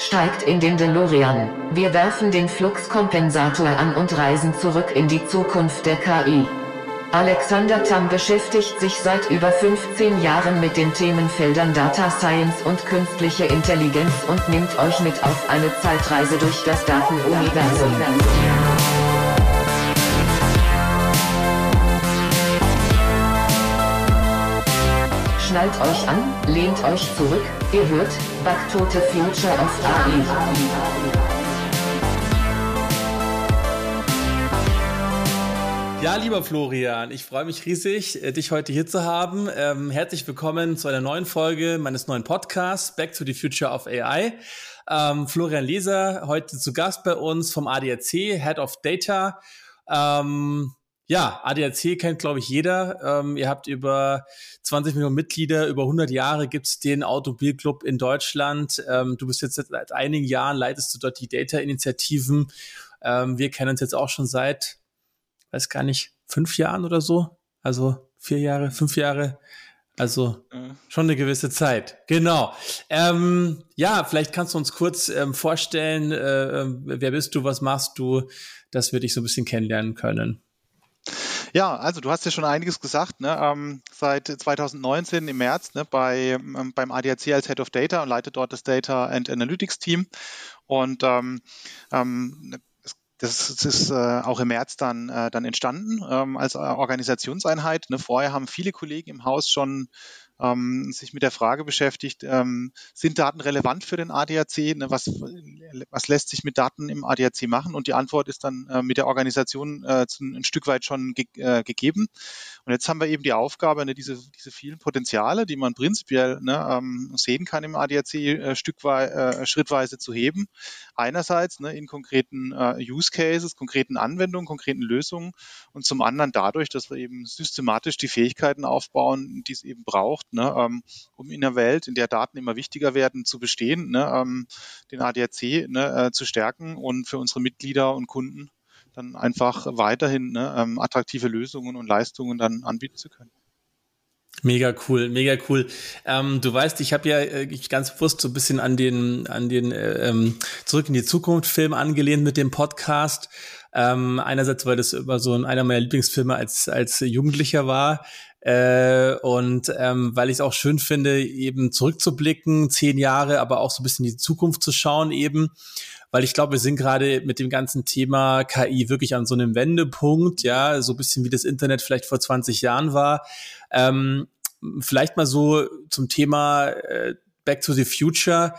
Steigt in den DeLorean. Wir werfen den Fluxkompensator an und reisen zurück in die Zukunft der KI. Alexander Tam beschäftigt sich seit über 15 Jahren mit den Themenfeldern Data Science und künstliche Intelligenz und nimmt euch mit auf eine Zeitreise durch das Datenuniversum. Schnallt euch an, lehnt euch zurück, ihr hört Back to the Future of AI. Ja, lieber Florian, ich freue mich riesig, äh, dich heute hier zu haben. Ähm, herzlich willkommen zu einer neuen Folge meines neuen Podcasts Back to the Future of AI. Ähm, Florian Leser, heute zu Gast bei uns vom ADAC, Head of Data. Ähm, ja, ADAC kennt, glaube ich, jeder. Ähm, ihr habt über 20 Millionen Mitglieder, über 100 Jahre gibt's den Automobilclub in Deutschland. Ähm, du bist jetzt seit einigen Jahren, leitest du dort die Data-Initiativen. Ähm, wir kennen uns jetzt auch schon seit weiß gar nicht, fünf Jahren oder so. Also vier Jahre, fünf Jahre. Also schon eine gewisse Zeit. Genau. Ähm, ja, vielleicht kannst du uns kurz ähm, vorstellen, äh, wer bist du, was machst du, dass wir dich so ein bisschen kennenlernen können. Ja, also du hast ja schon einiges gesagt. Ne? Ähm, seit 2019 im März ne, bei, ähm, beim ADAC als Head of Data und leite dort das Data and Analytics Team. Und ähm, ähm, das, das ist äh, auch im März dann, äh, dann entstanden ähm, als äh, Organisationseinheit. Ne? Vorher haben viele Kollegen im Haus schon ähm, sich mit der Frage beschäftigt, ähm, sind Daten relevant für den ADAC? Ne? Was, was lässt sich mit Daten im ADAC machen? Und die Antwort ist dann äh, mit der Organisation äh, ein Stück weit schon ge äh, gegeben. Und jetzt haben wir eben die Aufgabe, ne, diese, diese vielen Potenziale, die man prinzipiell ne, ähm, sehen kann im ADAC, äh, stückweise, äh, schrittweise zu heben. Einerseits ne, in konkreten äh, Use Cases, konkreten Anwendungen, konkreten Lösungen und zum anderen dadurch, dass wir eben systematisch die Fähigkeiten aufbauen, die es eben braucht, ne, ähm, um in der Welt, in der Daten immer wichtiger werden, zu bestehen, ne, ähm, den ADAC ne, äh, zu stärken und für unsere Mitglieder und Kunden dann einfach weiterhin ne, ähm, attraktive Lösungen und Leistungen dann anbieten zu können. Mega cool, mega cool. Ähm, du weißt, ich habe ja äh, ganz bewusst so ein bisschen an den, an den äh, ähm, Zurück in die Zukunft Film angelehnt mit dem Podcast. Ähm, einerseits, weil das immer so einer meiner Lieblingsfilme als, als Jugendlicher war. Äh, und ähm, weil ich es auch schön finde, eben zurückzublicken, zehn Jahre, aber auch so ein bisschen in die Zukunft zu schauen eben. Weil ich glaube, wir sind gerade mit dem ganzen Thema KI wirklich an so einem Wendepunkt, ja, so ein bisschen wie das Internet vielleicht vor 20 Jahren war. Ähm, vielleicht mal so zum Thema äh, Back to the Future.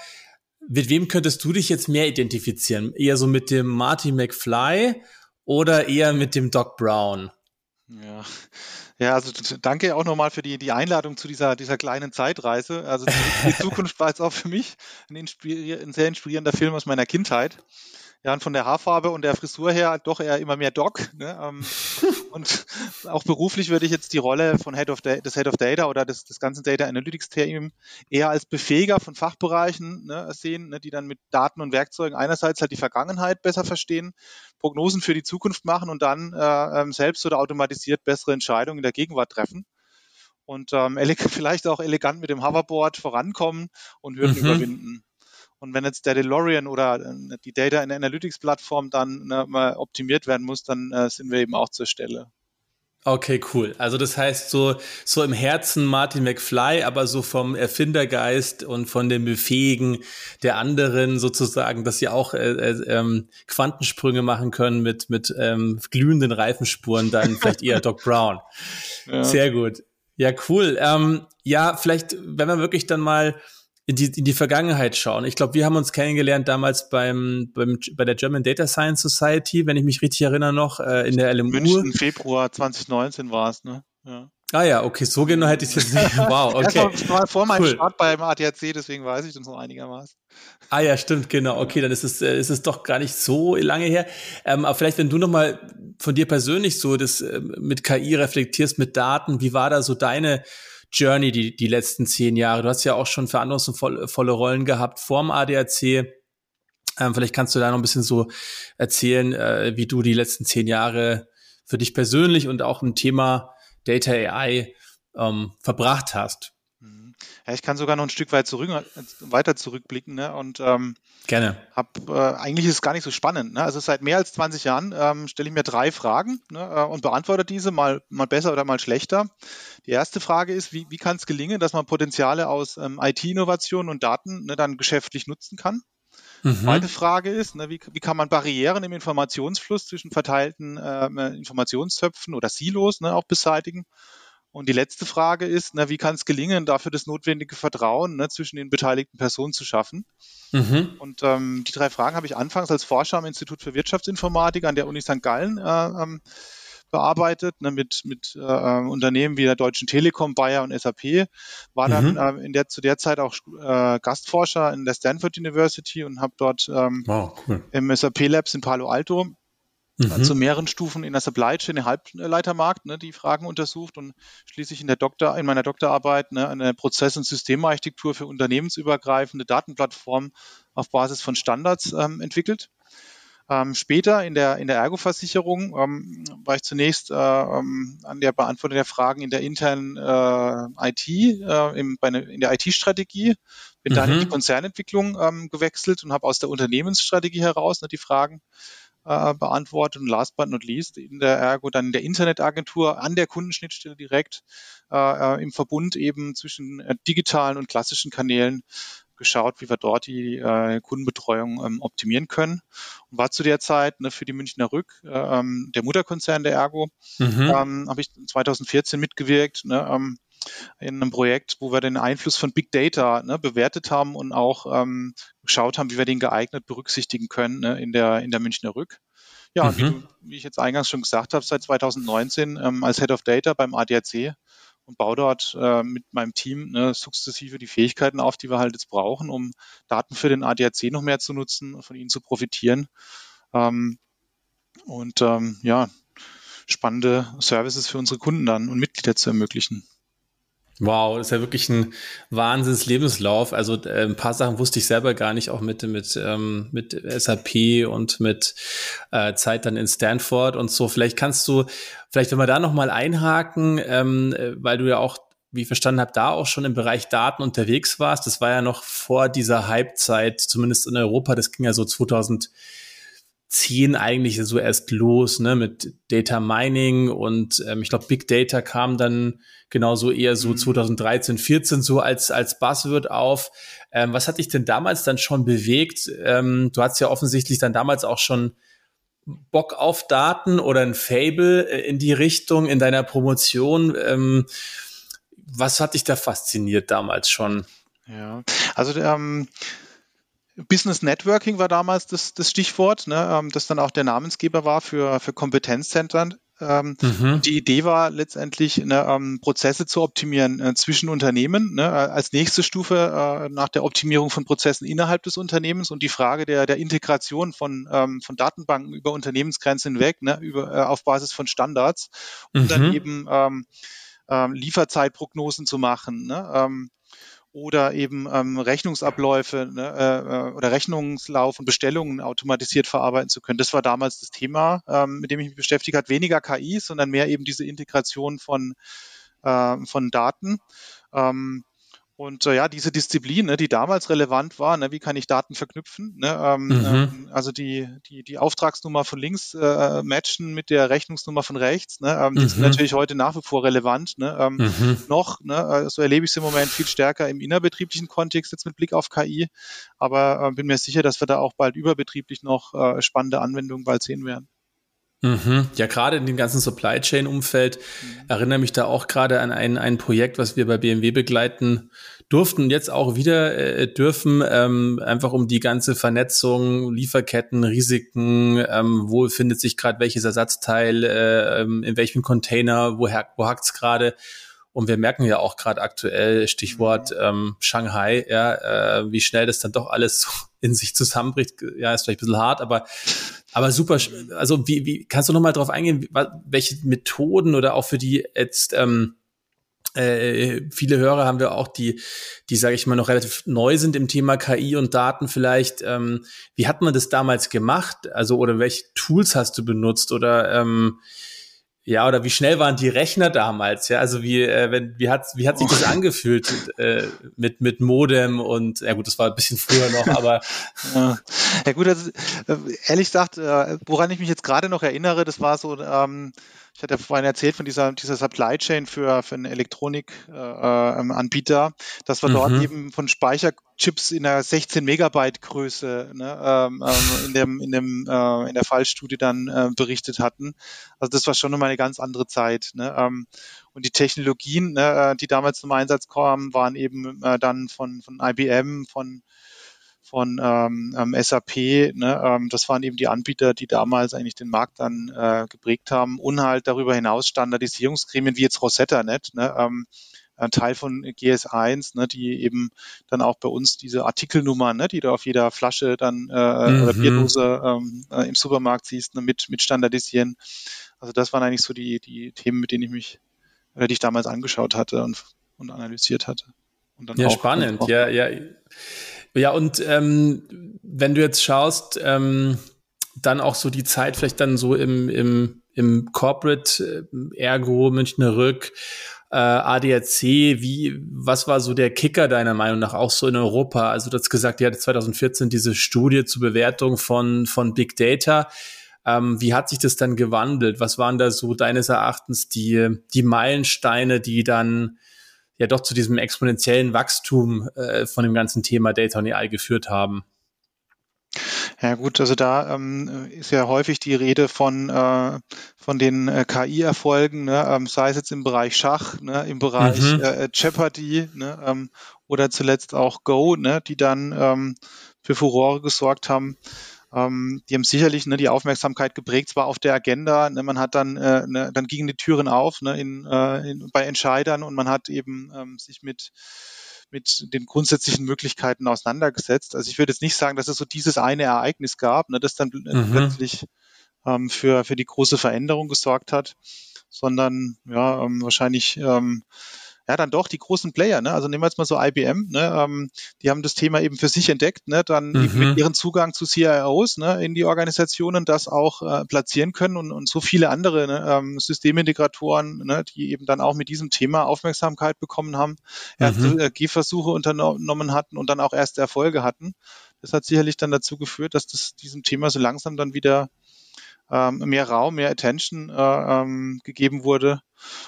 Mit wem könntest du dich jetzt mehr identifizieren? Eher so mit dem Marty McFly oder eher mit dem Doc Brown? Ja, ja, also danke auch nochmal für die, die Einladung zu dieser, dieser kleinen Zeitreise. Also die, Zukunft war jetzt auch für mich ein, ein, sehr inspirierender Film aus meiner Kindheit. Ja, und von der Haarfarbe und der Frisur her doch eher immer mehr Doc. Ne? Ähm, und auch beruflich würde ich jetzt die Rolle von Head of des Head of Data oder des, des ganzen Data Analytics Team eher als Befähiger von Fachbereichen ne, sehen, ne, die dann mit Daten und Werkzeugen einerseits halt die Vergangenheit besser verstehen, Prognosen für die Zukunft machen und dann äh, ähm, selbst oder automatisiert bessere Entscheidungen in der Gegenwart treffen und ähm, vielleicht auch elegant mit dem Hoverboard vorankommen und Hürden mhm. überwinden. Und wenn jetzt der DeLorean oder äh, die Data Analytics Plattform dann ne, mal optimiert werden muss, dann äh, sind wir eben auch zur Stelle. Okay, cool. Also das heißt so so im Herzen Martin McFly, aber so vom Erfindergeist und von dem Befähigen der anderen sozusagen, dass sie auch äh, äh, ähm, Quantensprünge machen können mit mit ähm, glühenden Reifenspuren, dann vielleicht eher Doc Brown. Ja. Sehr gut. Ja, cool. Ähm, ja, vielleicht, wenn man wirklich dann mal in die, in die Vergangenheit schauen. Ich glaube, wir haben uns kennengelernt damals beim, beim bei der German Data Science Society, wenn ich mich richtig erinnere noch, äh, in der LMU. München, Februar 2019 war es, ne? Ja. Ah ja, okay, so genau hätte ich es jetzt nicht. Wow, okay. Das war vor meinem cool. Start beim ADAC, deswegen weiß ich das noch einigermaßen. Ah ja, stimmt, genau. Okay, dann ist es, äh, ist es doch gar nicht so lange her. Ähm, aber vielleicht, wenn du noch mal von dir persönlich so das äh, mit KI reflektierst, mit Daten, wie war da so deine Journey die, die letzten zehn Jahre? Du hast ja auch schon verantwortungsvolle Rollen gehabt vorm ADAC. Ähm, vielleicht kannst du da noch ein bisschen so erzählen, äh, wie du die letzten zehn Jahre für dich persönlich und auch im Thema Data AI ähm, verbracht hast. Ja, ich kann sogar noch ein Stück weit zurück, weiter zurückblicken ne? und ähm, Gerne. Hab, äh, eigentlich ist es gar nicht so spannend. Ne? Also seit mehr als 20 Jahren ähm, stelle ich mir drei Fragen ne, äh, und beantworte diese mal, mal besser oder mal schlechter. Die erste Frage ist, wie, wie kann es gelingen, dass man Potenziale aus ähm, IT-Innovationen und Daten ne, dann geschäftlich nutzen kann? Mhm. Zweite Frage ist, ne, wie, wie kann man Barrieren im Informationsfluss zwischen verteilten äh, Informationstöpfen oder Silos ne, auch beseitigen? Und die letzte Frage ist, na, wie kann es gelingen, dafür das notwendige Vertrauen ne, zwischen den beteiligten Personen zu schaffen? Mhm. Und ähm, die drei Fragen habe ich anfangs als Forscher am Institut für Wirtschaftsinformatik an der Uni St. Gallen äh, ähm, bearbeitet, ne, mit, mit äh, Unternehmen wie der Deutschen Telekom, Bayer und SAP. War dann mhm. äh, in der, zu der Zeit auch äh, Gastforscher in der Stanford University und habe dort ähm, wow, cool. im SAP Labs in Palo Alto mhm. zu mehreren Stufen in der Supply Chain, im Halbleitermarkt, ne, die Fragen untersucht und schließlich in der Doktor, in meiner Doktorarbeit ne, eine Prozess- und Systemarchitektur für unternehmensübergreifende Datenplattformen auf Basis von Standards ähm, entwickelt. Ähm, später in der, in der Ergo-Versicherung ähm, war ich zunächst äh, ähm, an der Beantwortung der Fragen in der internen äh, IT, äh, im, bei ne, in der IT-Strategie, bin mhm. dann in die Konzernentwicklung ähm, gewechselt und habe aus der Unternehmensstrategie heraus ne, die Fragen äh, beantwortet und last but not least in der Ergo dann in der Internetagentur an der Kundenschnittstelle direkt äh, äh im Verbund eben zwischen äh, digitalen und klassischen Kanälen geschaut, wie wir dort die äh, Kundenbetreuung ähm, optimieren können. Und war zu der Zeit ne, für die Münchner Rück, äh, ähm, der Mutterkonzern der Ergo, mhm. ähm, habe ich 2014 mitgewirkt. Ne, ähm, in einem Projekt, wo wir den Einfluss von Big Data ne, bewertet haben und auch ähm, geschaut haben, wie wir den geeignet berücksichtigen können ne, in, der, in der Münchner Rück. Ja, mhm. wie, du, wie, ich jetzt eingangs schon gesagt habe, seit 2019 ähm, als Head of Data beim ADAC und baue dort äh, mit meinem Team ne, sukzessive die Fähigkeiten auf, die wir halt jetzt brauchen, um Daten für den ADAC noch mehr zu nutzen, von ihnen zu profitieren. Ähm, und ähm, ja, spannende Services für unsere Kunden dann und Mitglieder zu ermöglichen. Wow, das ist ja wirklich ein Wahnsinns Lebenslauf. Also äh, ein paar Sachen wusste ich selber gar nicht, auch mit mit ähm, mit SAP und mit äh, Zeit dann in Stanford und so. Vielleicht kannst du, vielleicht wenn wir da noch mal einhaken, ähm, äh, weil du ja auch wie ich verstanden habe, da auch schon im Bereich Daten unterwegs warst. Das war ja noch vor dieser Hypezeit, zumindest in Europa. Das ging ja so 2000 ziehen eigentlich so erst los, ne, mit Data Mining und ähm, ich glaube Big Data kam dann genauso eher so 2013, mhm. 14 so als als Buzzword auf. Ähm, was hat dich denn damals dann schon bewegt? Ähm, du hattest ja offensichtlich dann damals auch schon Bock auf Daten oder ein Fable äh, in die Richtung in deiner Promotion. Ähm, was hat dich da fasziniert damals schon? Ja, also ähm, Business Networking war damals das, das Stichwort, ne, ähm, das dann auch der Namensgeber war für, für Kompetenzzentren. Ähm, mhm. Die Idee war letztendlich, ne, ähm, Prozesse zu optimieren äh, zwischen Unternehmen, ne, als nächste Stufe äh, nach der Optimierung von Prozessen innerhalb des Unternehmens und die Frage der, der Integration von, ähm, von Datenbanken über Unternehmensgrenzen hinweg, ne, über, äh, auf Basis von Standards, um mhm. dann eben ähm, ähm, Lieferzeitprognosen zu machen. Ne, ähm, oder eben ähm, Rechnungsabläufe ne, äh, äh, oder Rechnungslauf und Bestellungen automatisiert verarbeiten zu können. Das war damals das Thema, ähm, mit dem ich mich beschäftigt habe. Weniger KI, sondern mehr eben diese Integration von, äh, von Daten. Ähm, und äh, ja, diese Disziplin, ne, die damals relevant war, ne, wie kann ich Daten verknüpfen? Ne, ähm, mhm. ähm, also die, die, die Auftragsnummer von links äh, matchen mit der Rechnungsnummer von rechts. Ne, ähm, die mhm. sind natürlich heute nach wie vor relevant. Ne, ähm, mhm. Noch, ne, äh, so erlebe ich es im Moment viel stärker im innerbetrieblichen Kontext jetzt mit Blick auf KI. Aber äh, bin mir sicher, dass wir da auch bald überbetrieblich noch äh, spannende Anwendungen bald sehen werden. Mhm. Ja, gerade in dem ganzen Supply Chain Umfeld mhm. erinnere mich da auch gerade an ein, ein Projekt, was wir bei BMW begleiten durften und jetzt auch wieder äh, dürfen, ähm, einfach um die ganze Vernetzung, Lieferketten, Risiken, ähm, wo findet sich gerade welches Ersatzteil, äh, ähm, in welchem Container, woher, wo hakt's gerade und wir merken ja auch gerade aktuell, Stichwort mhm. ähm, Shanghai, ja, äh, wie schnell das dann doch alles in sich zusammenbricht. Ja, ist vielleicht ein bisschen hart, aber, aber super. Also wie, wie kannst du noch mal drauf eingehen, welche Methoden oder auch für die jetzt ähm, äh, viele Hörer haben wir auch, die, die sage ich mal noch relativ neu sind im Thema KI und Daten vielleicht. Ähm, wie hat man das damals gemacht? Also oder welche Tools hast du benutzt oder ähm, ja, oder wie schnell waren die Rechner damals? Ja, also wie, äh, wenn, wie hat, wie hat sich das oh. angefühlt äh, mit, mit Modem und, ja gut, das war ein bisschen früher noch, aber. ja, gut, also, äh, ehrlich gesagt, äh, woran ich mich jetzt gerade noch erinnere, das war so, ähm, ich hatte vorhin erzählt von dieser, dieser Supply Chain für, für einen Elektronikanbieter, äh, dass wir mhm. dort eben von Speicherchips in der 16 Megabyte Größe ne, ähm, ähm, in, dem, in, dem, äh, in der Fallstudie dann äh, berichtet hatten. Also das war schon nochmal eine ganz andere Zeit. Ne? Ähm, und die Technologien, ne, äh, die damals zum Einsatz kamen, waren eben äh, dann von, von IBM, von von ähm, ähm SAP. Ne? Ähm, das waren eben die Anbieter, die damals eigentlich den Markt dann äh, geprägt haben. Und halt darüber hinaus Standardisierungsgremien wie jetzt Rosetta Net, ne? ähm, ein Teil von GS1, ne, die eben dann auch bei uns diese Artikelnummern, ne, die du auf jeder Flasche dann äh, mhm. oder Bierdose ähm, äh, im Supermarkt siehst, ne, mit, mit standardisieren. Also das waren eigentlich so die, die Themen, mit denen ich mich, oder die ich damals angeschaut hatte und, und analysiert hatte. ja, spannend. Auch, ja, ja. Ja, und ähm, wenn du jetzt schaust, ähm, dann auch so die Zeit vielleicht dann so im, im, im Corporate äh, Ergo, Münchner Rück, äh, ADAC, wie, was war so der Kicker deiner Meinung nach auch so in Europa? Also du hast gesagt, ihr hattet 2014 diese Studie zur Bewertung von, von Big Data. Ähm, wie hat sich das dann gewandelt? Was waren da so deines Erachtens die, die Meilensteine, die dann ja doch zu diesem exponentiellen Wachstum äh, von dem ganzen Thema Data und AI geführt haben. Ja gut, also da ähm, ist ja häufig die Rede von, äh, von den äh, KI-Erfolgen, ne, ähm, sei es jetzt im Bereich Schach, ne, im Bereich mhm. äh, Jeopardy ne, ähm, oder zuletzt auch Go, ne, die dann ähm, für Furore gesorgt haben. Ähm, die haben sicherlich ne, die Aufmerksamkeit geprägt, zwar auf der Agenda, ne, man hat dann, äh, ne, dann gingen die Türen auf ne, in, äh, in, bei Entscheidern und man hat eben ähm, sich mit mit den grundsätzlichen Möglichkeiten auseinandergesetzt. Also ich würde jetzt nicht sagen, dass es so dieses eine Ereignis gab, ne, das dann mhm. plötzlich ähm, für, für die große Veränderung gesorgt hat, sondern ja, ähm, wahrscheinlich ähm, ja, dann doch die großen Player, ne? Also nehmen wir jetzt mal so IBM, ne? Ähm, die haben das Thema eben für sich entdeckt, ne? Dann mhm. mit ihren Zugang zu CIOs, ne? In die Organisationen das auch äh, platzieren können und, und so viele andere ne? ähm, Systemintegratoren, ne? die eben dann auch mit diesem Thema Aufmerksamkeit bekommen haben, mhm. äh, Gehversuche unternommen hatten und dann auch erste Erfolge hatten. Das hat sicherlich dann dazu geführt, dass das diesem Thema so langsam dann wieder ähm, mehr Raum, mehr Attention äh, ähm, gegeben wurde.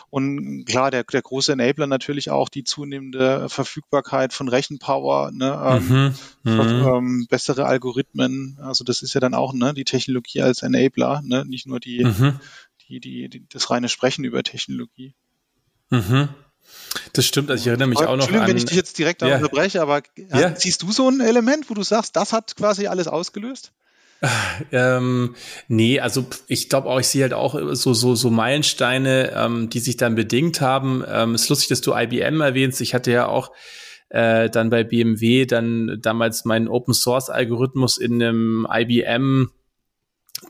Und klar, der, der große Enabler natürlich auch die zunehmende Verfügbarkeit von Rechenpower, ne, ähm, mhm, mhm. ähm, bessere Algorithmen. Also das ist ja dann auch ne, die Technologie als Enabler, ne, nicht nur die, mhm. die, die, die, das reine Sprechen über Technologie. Mhm. Das stimmt, also ich erinnere mich auch noch an... wenn ich dich jetzt direkt ja. unterbreche, aber ja. siehst du so ein Element, wo du sagst, das hat quasi alles ausgelöst? Ähm, nee, also ich glaube auch, ich sehe halt auch so, so, so Meilensteine, ähm, die sich dann bedingt haben. Ähm, ist lustig, dass du IBM erwähnst. Ich hatte ja auch äh, dann bei BMW dann damals meinen Open Source Algorithmus in einem IBM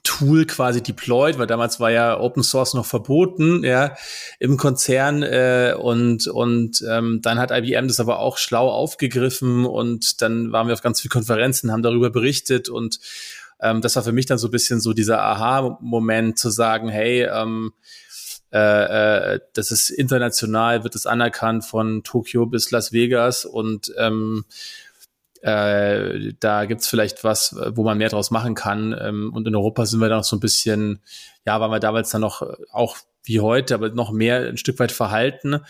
Tool quasi deployed, weil damals war ja Open Source noch verboten, ja, im Konzern äh, und und ähm, dann hat IBM das aber auch schlau aufgegriffen und dann waren wir auf ganz vielen Konferenzen, haben darüber berichtet und ähm, das war für mich dann so ein bisschen so dieser Aha-Moment zu sagen, hey, ähm, äh, äh, das ist international, wird es anerkannt von Tokio bis Las Vegas und ähm, äh, da gibt's vielleicht was, wo man mehr draus machen kann. Ähm, und in Europa sind wir da noch so ein bisschen, ja, waren wir damals dann noch auch wie heute, aber noch mehr ein Stück weit verhalten.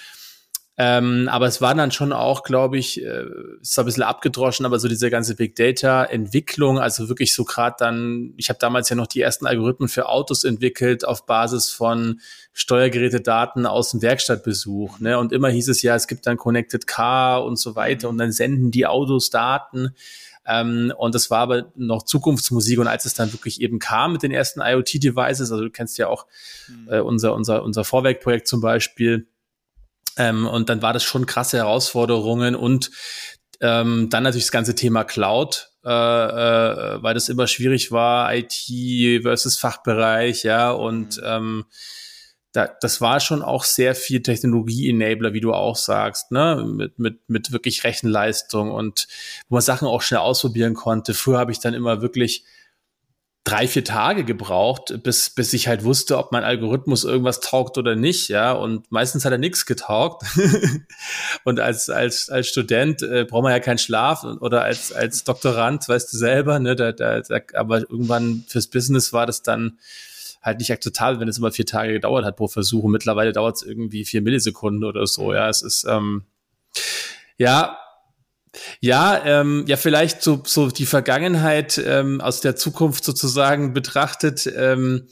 Ähm, aber es war dann schon auch, glaube ich, äh, ist ein bisschen abgedroschen, aber so diese ganze Big Data Entwicklung, also wirklich so gerade dann, ich habe damals ja noch die ersten Algorithmen für Autos entwickelt auf Basis von Steuergerätedaten aus dem Werkstattbesuch. Ne? Und immer hieß es ja, es gibt dann Connected Car und so weiter und dann senden die Autos Daten. Ähm, und das war aber noch Zukunftsmusik. Und als es dann wirklich eben kam mit den ersten IoT-Devices, also du kennst ja auch mhm. äh, unser, unser, unser Vorwerkprojekt zum Beispiel, ähm, und dann war das schon krasse Herausforderungen und ähm, dann natürlich das ganze Thema Cloud, äh, äh, weil das immer schwierig war, IT versus Fachbereich, ja, und mhm. ähm, da, das war schon auch sehr viel Technologie-Enabler, wie du auch sagst, ne, mit, mit, mit wirklich Rechenleistung und wo man Sachen auch schnell ausprobieren konnte. Früher habe ich dann immer wirklich drei, vier Tage gebraucht, bis, bis ich halt wusste, ob mein Algorithmus irgendwas taugt oder nicht, ja. Und meistens hat er nichts getaugt. und als, als, als Student äh, braucht man ja keinen Schlaf oder als, als Doktorand, weißt du selber, ne, da, da, da, aber irgendwann fürs Business war das dann halt nicht akzeptabel, wenn es immer vier Tage gedauert hat pro Versuch. Und mittlerweile dauert es irgendwie vier Millisekunden oder so, ja. Es ist, ähm, ja, ja, ähm, ja, vielleicht so, so die Vergangenheit ähm, aus der Zukunft sozusagen betrachtet, ähm,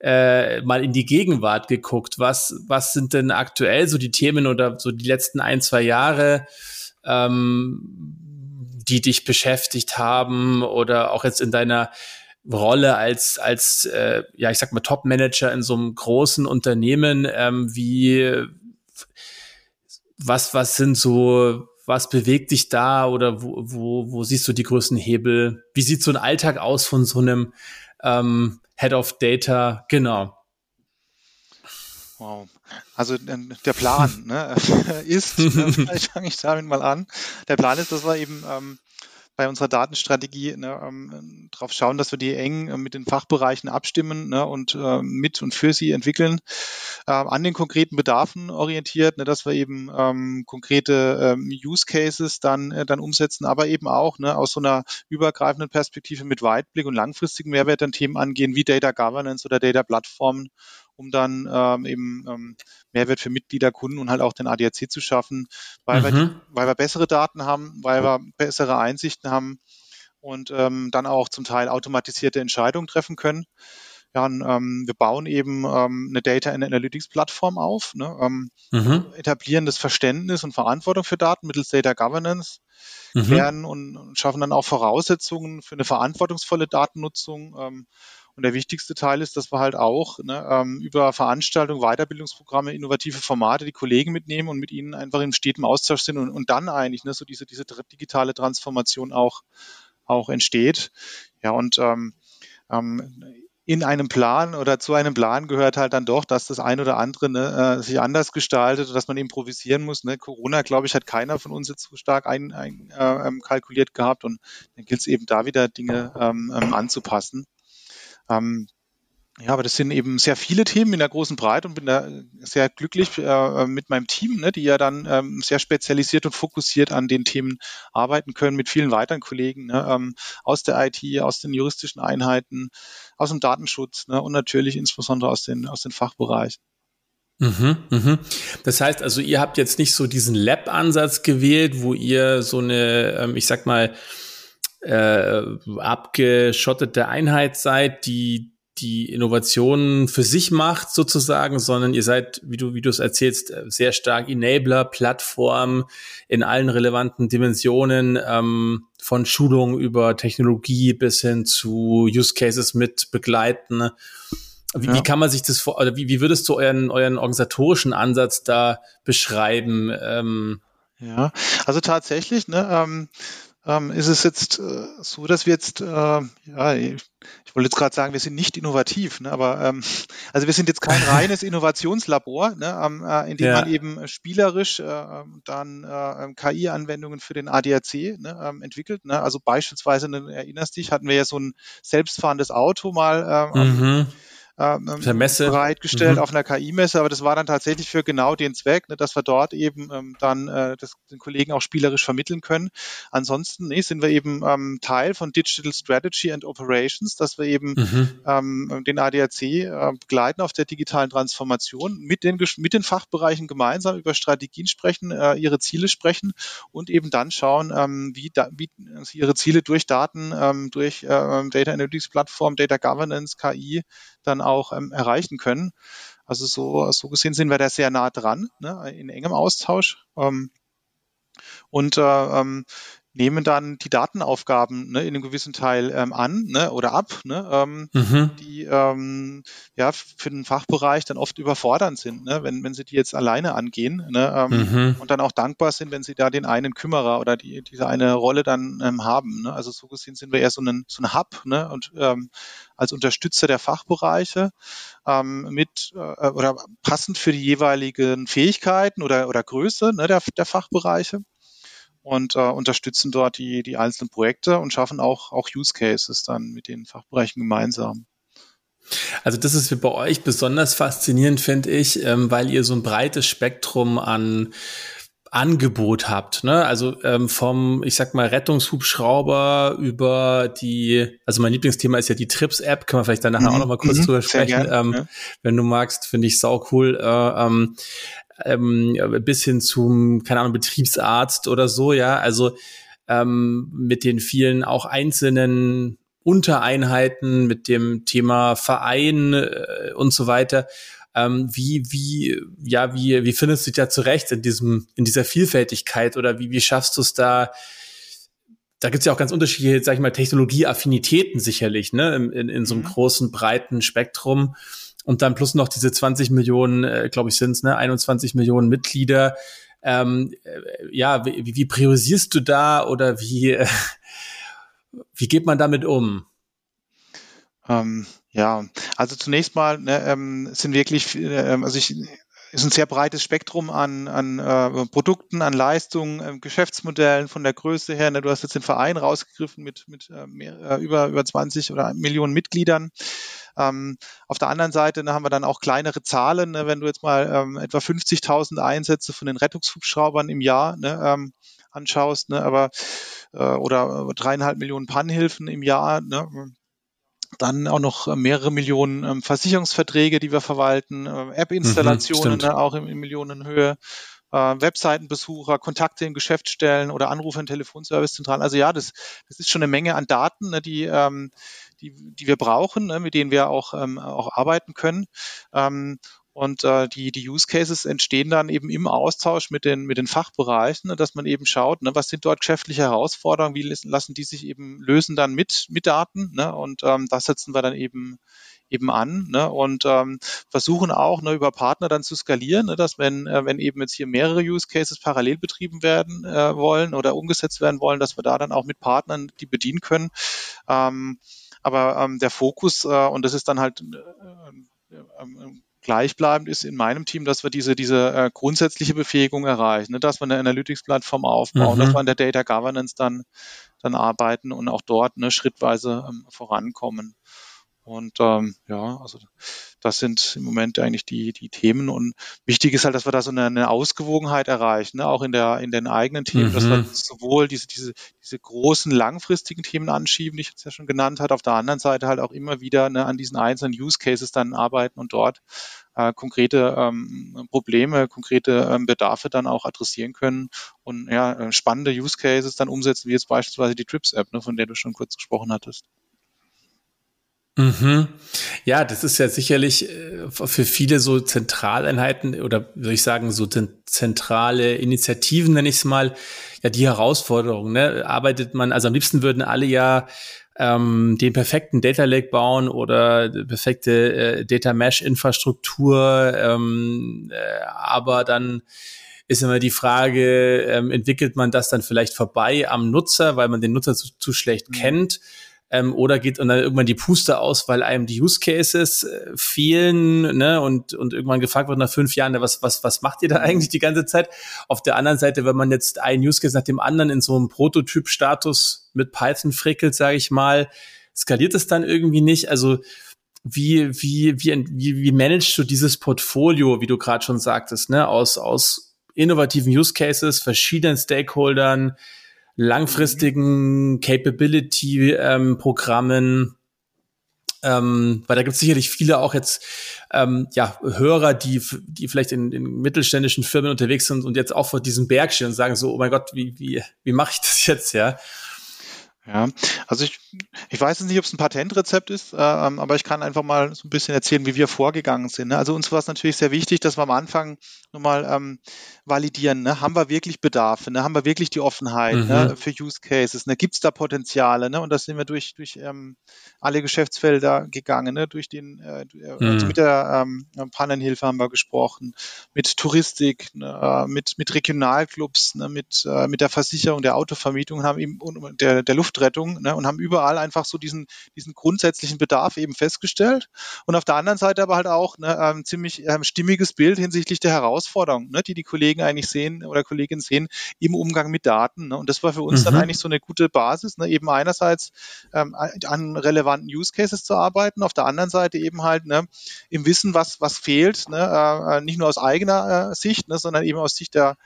äh, mal in die Gegenwart geguckt. Was, was sind denn aktuell so die Themen oder so die letzten ein, zwei Jahre, ähm, die dich beschäftigt haben oder auch jetzt in deiner Rolle als, als äh, ja, ich sag mal, Top-Manager in so einem großen Unternehmen, ähm, wie was, was sind so was bewegt dich da oder wo, wo, wo siehst du die größten Hebel? Wie sieht so ein Alltag aus von so einem ähm, Head of Data? Genau. Wow. Also äh, der Plan ne, ist, ne, vielleicht fange ich damit mal an. Der Plan ist, dass wir eben ähm, bei unserer Datenstrategie ne, ähm, darauf schauen, dass wir die eng äh, mit den Fachbereichen abstimmen ne, und äh, mit und für sie entwickeln, äh, an den konkreten Bedarfen orientiert, ne, dass wir eben ähm, konkrete ähm, Use Cases dann, äh, dann umsetzen, aber eben auch ne, aus so einer übergreifenden Perspektive mit Weitblick und langfristigen Mehrwert dann Themen angehen wie Data Governance oder Data Plattformen um dann ähm, eben ähm, Mehrwert für Mitglieder, Kunden und halt auch den ADAC zu schaffen, weil, mhm. wir, weil wir bessere Daten haben, weil wir bessere Einsichten haben und ähm, dann auch zum Teil automatisierte Entscheidungen treffen können. Ja, und, ähm, wir bauen eben ähm, eine Data Analytics Plattform auf, ne, ähm, mhm. etablieren das Verständnis und Verantwortung für Daten mittels Data Governance, mhm. klären und, und, schaffen dann auch Voraussetzungen für eine verantwortungsvolle Datennutzung ähm, und der wichtigste Teil ist, dass wir halt auch ne, ähm, über Veranstaltungen, Weiterbildungsprogramme, innovative Formate die Kollegen mitnehmen und mit ihnen einfach im steten Austausch sind und, und dann eigentlich ne, so diese, diese digitale Transformation auch, auch entsteht. Ja, und ähm, ähm, in einem Plan oder zu einem Plan gehört halt dann doch, dass das ein oder andere ne, äh, sich anders gestaltet, dass man improvisieren muss. Ne? Corona, glaube ich, hat keiner von uns jetzt so stark ein, ein, äh, ähm, kalkuliert gehabt und dann gilt es eben da wieder Dinge ähm, ähm anzupassen. Ähm, ja, aber das sind eben sehr viele Themen in der großen Breite und bin da sehr glücklich äh, mit meinem Team, ne, die ja dann ähm, sehr spezialisiert und fokussiert an den Themen arbeiten können mit vielen weiteren Kollegen ne, ähm, aus der IT, aus den juristischen Einheiten, aus dem Datenschutz ne, und natürlich insbesondere aus den, aus den Fachbereichen. Mhm, mhm. Das heißt also, ihr habt jetzt nicht so diesen Lab-Ansatz gewählt, wo ihr so eine, ähm, ich sag mal, äh, abgeschottete Einheit seid, die die Innovationen für sich macht sozusagen, sondern ihr seid, wie du wie du es erzählst, sehr stark Enabler, Plattform in allen relevanten Dimensionen ähm, von Schulung über Technologie bis hin zu Use Cases mit begleiten. Wie, ja. wie kann man sich das vor, oder wie, wie würdest du euren euren organisatorischen Ansatz da beschreiben? Ähm, ja, also tatsächlich, ne, ähm, ähm, ist es jetzt äh, so, dass wir jetzt, äh, ja, ich, ich wollte jetzt gerade sagen, wir sind nicht innovativ, ne, aber ähm, also wir sind jetzt kein reines Innovationslabor, ne, ähm, äh, in dem ja. man eben spielerisch äh, ähm, dann äh, KI-Anwendungen für den ADAC ne, ähm, entwickelt. Ne? Also beispielsweise, ne, erinnerst dich, hatten wir ja so ein selbstfahrendes Auto mal ähm, mhm ähm, bereitgestellt mhm. auf einer KI-Messe, aber das war dann tatsächlich für genau den Zweck, ne, dass wir dort eben ähm, dann äh, das, den Kollegen auch spielerisch vermitteln können. Ansonsten nee, sind wir eben ähm, Teil von Digital Strategy and Operations, dass wir eben mhm. ähm, den ADAC äh, begleiten auf der digitalen Transformation, mit den, mit den Fachbereichen gemeinsam über Strategien sprechen, äh, ihre Ziele sprechen und eben dann schauen, ähm, wie, da, wie sie ihre Ziele durch Daten, ähm, durch äh, Data Analytics Plattform, Data Governance, KI dann auch ähm, erreichen können. Also so, so gesehen sind wir da sehr nah dran, ne, in engem Austausch. Ähm, und äh, ähm, nehmen dann die Datenaufgaben ne, in einem gewissen Teil ähm, an ne, oder ab, ne, ähm, mhm. die ähm, ja für den Fachbereich dann oft überfordernd sind, ne, wenn, wenn sie die jetzt alleine angehen ne, ähm, mhm. und dann auch dankbar sind, wenn sie da den einen Kümmerer oder die, diese eine Rolle dann ähm, haben. Ne. Also so gesehen sind wir eher so ein, so ein Hub ne, und ähm, als Unterstützer der Fachbereiche ähm, mit äh, oder passend für die jeweiligen Fähigkeiten oder, oder Größe ne, der, der Fachbereiche und äh, unterstützen dort die, die einzelnen Projekte und schaffen auch, auch Use Cases dann mit den Fachbereichen gemeinsam. Also das ist bei euch besonders faszinierend, finde ich, ähm, weil ihr so ein breites Spektrum an Angebot habt. Ne? Also ähm, vom, ich sag mal, Rettungshubschrauber über die, also mein Lieblingsthema ist ja die Trips-App, können wir vielleicht dann nachher mhm. auch noch mal kurz mhm. drüber sprechen. Ähm, ja. Wenn du magst, finde ich sau cool. Äh, ähm, ähm, bis hin zum, keine Ahnung, Betriebsarzt oder so, ja. Also ähm, mit den vielen auch einzelnen Untereinheiten, mit dem Thema Verein äh, und so weiter. Ähm, wie, wie, ja, wie, wie findest du dich da zurecht in diesem, in dieser Vielfältigkeit oder wie, wie schaffst du es da? Da gibt es ja auch ganz unterschiedliche, sag ich mal, Technologieaffinitäten sicherlich, ne, in, in, in so einem mhm. großen, breiten Spektrum. Und dann plus noch diese 20 Millionen, äh, glaube ich, sind es, ne, 21 Millionen Mitglieder. Ähm, äh, ja, wie, wie priorisierst du da oder wie, äh, wie geht man damit um? Ähm, ja, also zunächst mal ne, ähm, sind wirklich, äh, also ich, ist ein sehr breites Spektrum an, an äh, Produkten, an Leistungen, äh, Geschäftsmodellen von der Größe her. Ne, du hast jetzt den Verein rausgegriffen mit, mit äh, mehr, äh, über, über 20 oder Millionen Mitgliedern. Ähm, auf der anderen Seite ne, haben wir dann auch kleinere Zahlen. Ne, wenn du jetzt mal ähm, etwa 50.000 Einsätze von den Rettungshubschraubern im Jahr ne, ähm, anschaust, ne, aber äh, oder dreieinhalb Millionen Pannhilfen im Jahr, ne, dann auch noch mehrere Millionen ähm, Versicherungsverträge, die wir verwalten, äh, App-Installationen mhm, ne, auch in, in Millionenhöhe, äh, Webseitenbesucher, Kontakte in Geschäftsstellen oder Anrufe in Telefonservicezentralen. Also ja, das, das ist schon eine Menge an Daten, ne, die, ähm, die, die wir brauchen, ne, mit denen wir auch, ähm, auch arbeiten können. Ähm, und äh, die, die Use Cases entstehen dann eben im Austausch mit den, mit den Fachbereichen, ne, dass man eben schaut, ne, was sind dort geschäftliche Herausforderungen, wie lassen die sich eben lösen dann mit, mit Daten. Ne, und ähm, das setzen wir dann eben eben an ne, und ähm, versuchen auch ne, über Partner dann zu skalieren, ne, dass wenn, äh, wenn eben jetzt hier mehrere Use Cases parallel betrieben werden äh, wollen oder umgesetzt werden wollen, dass wir da dann auch mit Partnern die bedienen können. Ähm, aber ähm, der Fokus, äh, und das ist dann halt äh, äh, gleichbleibend ist in meinem Team, dass wir diese, diese äh, grundsätzliche Befähigung erreichen, ne? dass wir eine Analytics-Plattform aufbauen, mhm. dass wir an der Data Governance dann, dann arbeiten und auch dort ne, schrittweise ähm, vorankommen. Und ähm, ja, also das sind im Moment eigentlich die, die Themen. Und wichtig ist halt, dass wir da so eine, eine Ausgewogenheit erreichen, ne? auch in, der, in den eigenen Themen, mhm. dass wir mhm. sowohl diese, diese, diese großen langfristigen Themen anschieben, die ich jetzt ja schon genannt habe, auf der anderen Seite halt auch immer wieder ne, an diesen einzelnen Use Cases dann arbeiten und dort äh, konkrete ähm, Probleme, konkrete ähm, Bedarfe dann auch adressieren können und ja, äh, spannende Use Cases dann umsetzen, wie jetzt beispielsweise die Trips-App, ne, von der du schon kurz gesprochen hattest. Mhm. Ja, das ist ja sicherlich äh, für viele so Zentraleinheiten oder würde ich sagen, so zentrale Initiativen, nenne ich es mal, ja die Herausforderung. Ne? Arbeitet man, also am liebsten würden alle ja ähm, den perfekten Data Lake bauen oder perfekte äh, Data Mesh Infrastruktur, ähm, äh, aber dann ist immer die Frage, ähm, entwickelt man das dann vielleicht vorbei am Nutzer, weil man den Nutzer zu, zu schlecht mhm. kennt? Ähm, oder geht und dann irgendwann die Puste aus, weil einem die Use Cases äh, fehlen, ne, und, und irgendwann gefragt wird nach fünf Jahren, was, was, was macht ihr da eigentlich die ganze Zeit? Auf der anderen Seite, wenn man jetzt einen Use Case nach dem anderen in so einem Prototyp-Status mit Python frickelt, sage ich mal, skaliert es dann irgendwie nicht. Also wie, wie, wie, wie, wie managst du dieses Portfolio, wie du gerade schon sagtest, ne, aus, aus innovativen Use Cases, verschiedenen Stakeholdern, langfristigen Capability-Programmen. Ähm, weil da gibt es sicherlich viele auch jetzt ähm, ja, Hörer, die, die vielleicht in, in mittelständischen Firmen unterwegs sind und jetzt auch vor diesem Berg stehen und sagen so, oh mein Gott, wie, wie, wie mache ich das jetzt, ja? Ja, also ich, ich weiß nicht, ob es ein Patentrezept ist, äh, aber ich kann einfach mal so ein bisschen erzählen, wie wir vorgegangen sind. Ne? Also uns war es natürlich sehr wichtig, dass wir am Anfang nochmal ähm, validieren, ne? haben wir wirklich Bedarfe, ne? haben wir wirklich die Offenheit ne? mhm. ne? für Use Cases, ne? gibt es da Potenziale? Ne? Und das sind wir durch, durch ähm, alle Geschäftsfelder gegangen, ne? durch den, äh, äh mhm. also mit der ähm, Pannenhilfe haben wir gesprochen, mit Touristik, ne? mit, mit Regionalclubs, ne? mit, äh, mit der Versicherung, der Autovermietung haben eben, und der, der Luft Luftrettung ne, und haben überall einfach so diesen, diesen grundsätzlichen Bedarf eben festgestellt. Und auf der anderen Seite aber halt auch ne, ähm, ziemlich ähm, stimmiges Bild hinsichtlich der Herausforderungen, ne, die die Kollegen eigentlich sehen oder Kolleginnen sehen im Umgang mit Daten. Ne. Und das war für uns mhm. dann eigentlich so eine gute Basis, ne, eben einerseits ähm, an relevanten Use Cases zu arbeiten, auf der anderen Seite eben halt ne, im Wissen, was, was fehlt, ne, äh, nicht nur aus eigener äh, Sicht, ne, sondern eben aus Sicht der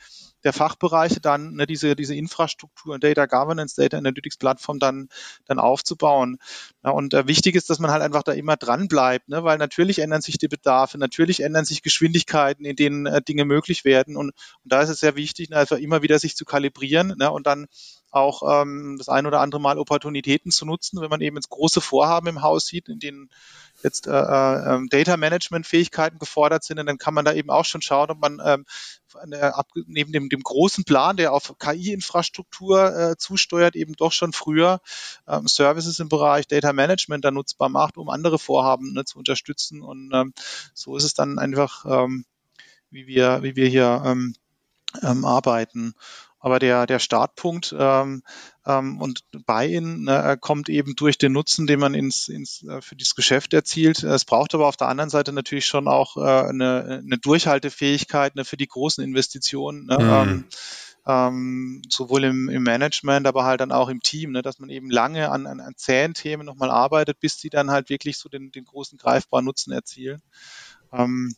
der Fachbereiche dann ne, diese, diese Infrastruktur Data Governance, Data Analytics Plattform dann, dann aufzubauen. Ja, und äh, wichtig ist, dass man halt einfach da immer dran bleibt, ne, weil natürlich ändern sich die Bedarfe, natürlich ändern sich Geschwindigkeiten, in denen äh, Dinge möglich werden. Und, und da ist es sehr wichtig, ne, einfach immer wieder sich zu kalibrieren ne, und dann auch ähm, das ein oder andere Mal Opportunitäten zu nutzen, wenn man eben jetzt große Vorhaben im Haus sieht, in denen jetzt äh, äh, ähm, Data Management Fähigkeiten gefordert sind, dann kann man da eben auch schon schauen, ob man ähm, neben dem, dem großen Plan, der auf KI-Infrastruktur äh, zusteuert, eben doch schon früher ähm, Services im Bereich Data Management da nutzbar macht, um andere Vorhaben ne, zu unterstützen. Und ähm, so ist es dann einfach, ähm, wie wir, wie wir hier ähm, ähm, arbeiten. Aber der, der Startpunkt ähm, ähm, und Buy-in ne, kommt eben durch den Nutzen, den man ins, ins, äh, für dieses Geschäft erzielt. Es braucht aber auf der anderen Seite natürlich schon auch äh, eine, eine Durchhaltefähigkeit ne, für die großen Investitionen. Ne, mhm. ähm, ähm, sowohl im, im Management, aber halt dann auch im Team, ne, dass man eben lange an, an, an zähen Themen nochmal arbeitet, bis die dann halt wirklich so den, den großen greifbaren Nutzen erzielen. Ähm,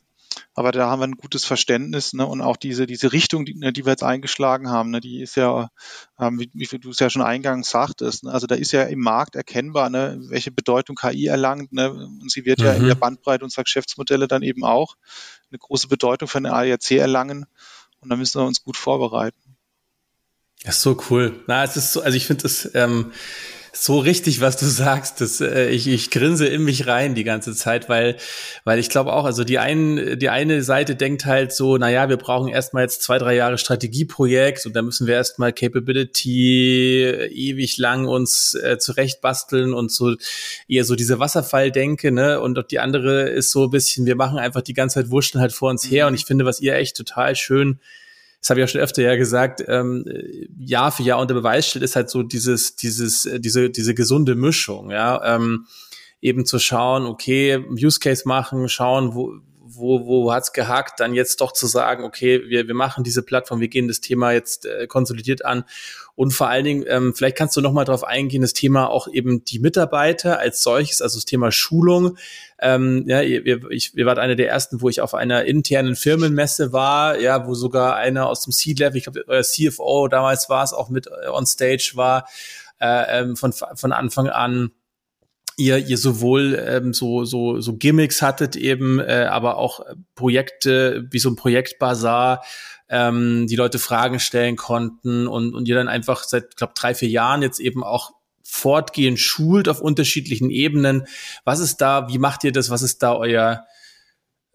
aber da haben wir ein gutes Verständnis ne? und auch diese, diese Richtung, die, ne, die wir jetzt eingeschlagen haben, ne? die ist ja, ähm, wie, wie du es ja schon eingangs sagtest, ne? also da ist ja im Markt erkennbar, ne? welche Bedeutung KI erlangt ne? und sie wird mhm. ja in der mhm. Bandbreite unserer Geschäftsmodelle dann eben auch eine große Bedeutung für eine ARC erlangen und da müssen wir uns gut vorbereiten. Das ist so cool. Na, es ist so, also ich finde es ähm, so richtig, was du sagst. Das, äh, ich, ich grinse in mich rein die ganze Zeit, weil, weil ich glaube auch, also die, einen, die eine Seite denkt halt so, na ja, wir brauchen erstmal jetzt zwei, drei Jahre Strategieprojekt und da müssen wir erstmal Capability ewig lang uns äh, zurechtbasteln und so eher so diese Wasserfalldenke, ne? Und die andere ist so ein bisschen, wir machen einfach die ganze Zeit Wurschen halt vor uns her. Mhm. Und ich finde, was ihr echt total schön das habe ich ja schon öfter ja gesagt, ähm, Jahr für Jahr unter Beweis stellt, ist halt so dieses, dieses, äh, diese, diese gesunde Mischung, ja, ähm, eben zu schauen, okay, Use Case machen, schauen, wo, wo, wo hat's gehackt, dann jetzt doch zu sagen, okay, wir, wir machen diese Plattform, wir gehen das Thema jetzt äh, konsolidiert an und vor allen Dingen, ähm, vielleicht kannst du noch mal darauf eingehen, das Thema auch eben die Mitarbeiter als solches, also das Thema Schulung. Ähm, ja, ihr, ich, ihr wart einer der ersten, wo ich auf einer internen Firmenmesse war, ja, wo sogar einer aus dem C-Level, ich glaube, euer CFO damals war es, auch mit on stage war, äh, ähm, von, von Anfang an ihr, ihr sowohl ähm, so, so, so Gimmicks hattet eben, äh, aber auch Projekte wie so ein Projektbazar, ähm, die Leute Fragen stellen konnten und, und ihr dann einfach seit, glaube drei, vier Jahren jetzt eben auch fortgehend schult auf unterschiedlichen Ebenen. Was ist da, wie macht ihr das? Was ist da euer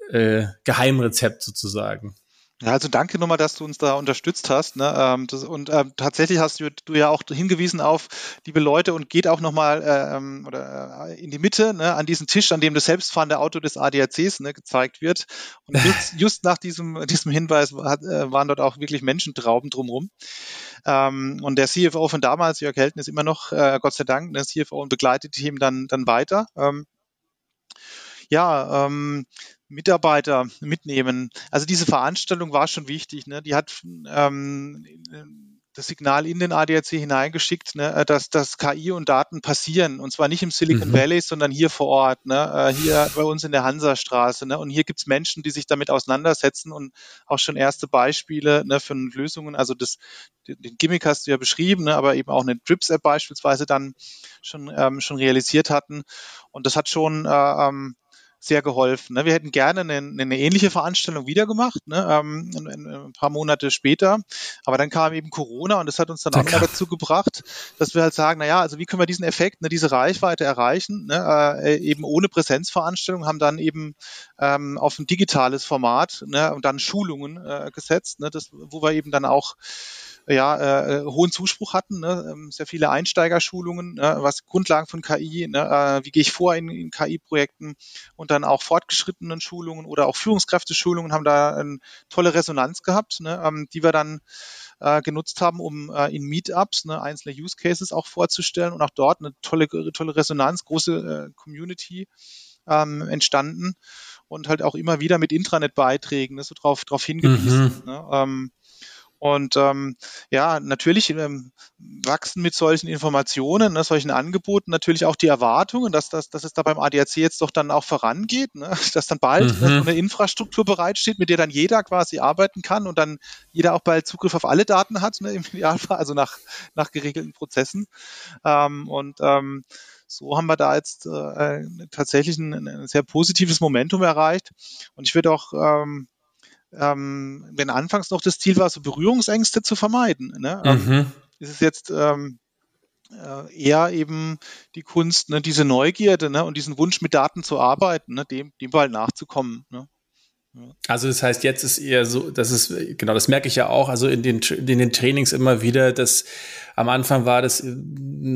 äh, Geheimrezept sozusagen? Ja, also danke nochmal, dass du uns da unterstützt hast. Ne? Ähm, das, und ähm, tatsächlich hast du, du, ja auch hingewiesen auf liebe Leute und geht auch nochmal äh, ähm, oder, äh, in die Mitte ne, an diesen Tisch, an dem das selbstfahrende Auto des ADACs ne, gezeigt wird. Und just, just nach diesem, diesem Hinweis hat, äh, waren dort auch wirklich Menschentrauben drumherum. Ähm, und der CFO von damals, Jörg Helten, ist immer noch, äh, Gott sei Dank, der CFO und begleitet die Team dann, dann weiter. Ähm, ja, ähm, Mitarbeiter mitnehmen. Also diese Veranstaltung war schon wichtig. Ne? Die hat ähm, das Signal in den ADAC hineingeschickt, ne, dass, dass KI und Daten passieren. Und zwar nicht im Silicon mhm. Valley, sondern hier vor Ort, ne, äh, hier bei uns in der Hansastraße. Ne, und hier gibt's Menschen, die sich damit auseinandersetzen und auch schon erste Beispiele ne, für Lösungen. Also das, den Gimmick hast du ja beschrieben, ne, aber eben auch eine Drips-App beispielsweise dann schon, ähm, schon realisiert hatten. Und das hat schon äh, ähm, sehr geholfen. Ne? Wir hätten gerne eine, eine ähnliche Veranstaltung wieder gemacht, ne? ähm, ein, ein, paar Monate später. Aber dann kam eben Corona und das hat uns dann auch dazu gebracht, dass wir halt sagen, naja, also wie können wir diesen Effekt, ne, diese Reichweite erreichen, ne? äh, eben ohne Präsenzveranstaltung, haben dann eben ähm, auf ein digitales Format ne? und dann Schulungen äh, gesetzt, ne? das, wo wir eben dann auch ja, äh, äh, hohen Zuspruch hatten, ne? Ähm, sehr viele Einsteigerschulungen, ne? was Grundlagen von KI, ne? äh, wie gehe ich vor in, in KI-Projekten und dann auch fortgeschrittenen Schulungen oder auch Führungskräfteschulungen haben da eine tolle Resonanz gehabt, ne? ähm, die wir dann äh, genutzt haben, um äh, in Meetups ne, einzelne Use Cases auch vorzustellen und auch dort eine tolle, tolle Resonanz, große äh, Community ähm, entstanden und halt auch immer wieder mit Intranet-Beiträgen ne, so drauf, drauf hingewiesen. Mhm. Ne, ähm, und ähm, ja, natürlich ähm, wachsen mit solchen Informationen, ne, solchen Angeboten natürlich auch die Erwartungen, dass, das, dass es da beim ADAC jetzt doch dann auch vorangeht, ne, dass dann bald mhm. eine Infrastruktur bereitsteht, mit der dann jeder quasi arbeiten kann und dann jeder auch bald Zugriff auf alle Daten hat, ne, im Idealfall, also nach, nach geregelten Prozessen. Ähm, und ähm, so haben wir da jetzt äh, tatsächlich ein, ein, sehr positives Momentum erreicht. Und ich würde auch ähm, ähm, wenn anfangs noch das Ziel war, so Berührungsängste zu vermeiden, ne, ähm, mhm. ist es jetzt ähm, äh, eher eben die Kunst, ne, diese Neugierde ne, und diesen Wunsch mit Daten zu arbeiten, ne, dem, dem bald nachzukommen. Ne. Also das heißt, jetzt ist eher so, das ist, genau, das merke ich ja auch, also in den, in den Trainings immer wieder, dass am Anfang war das äh,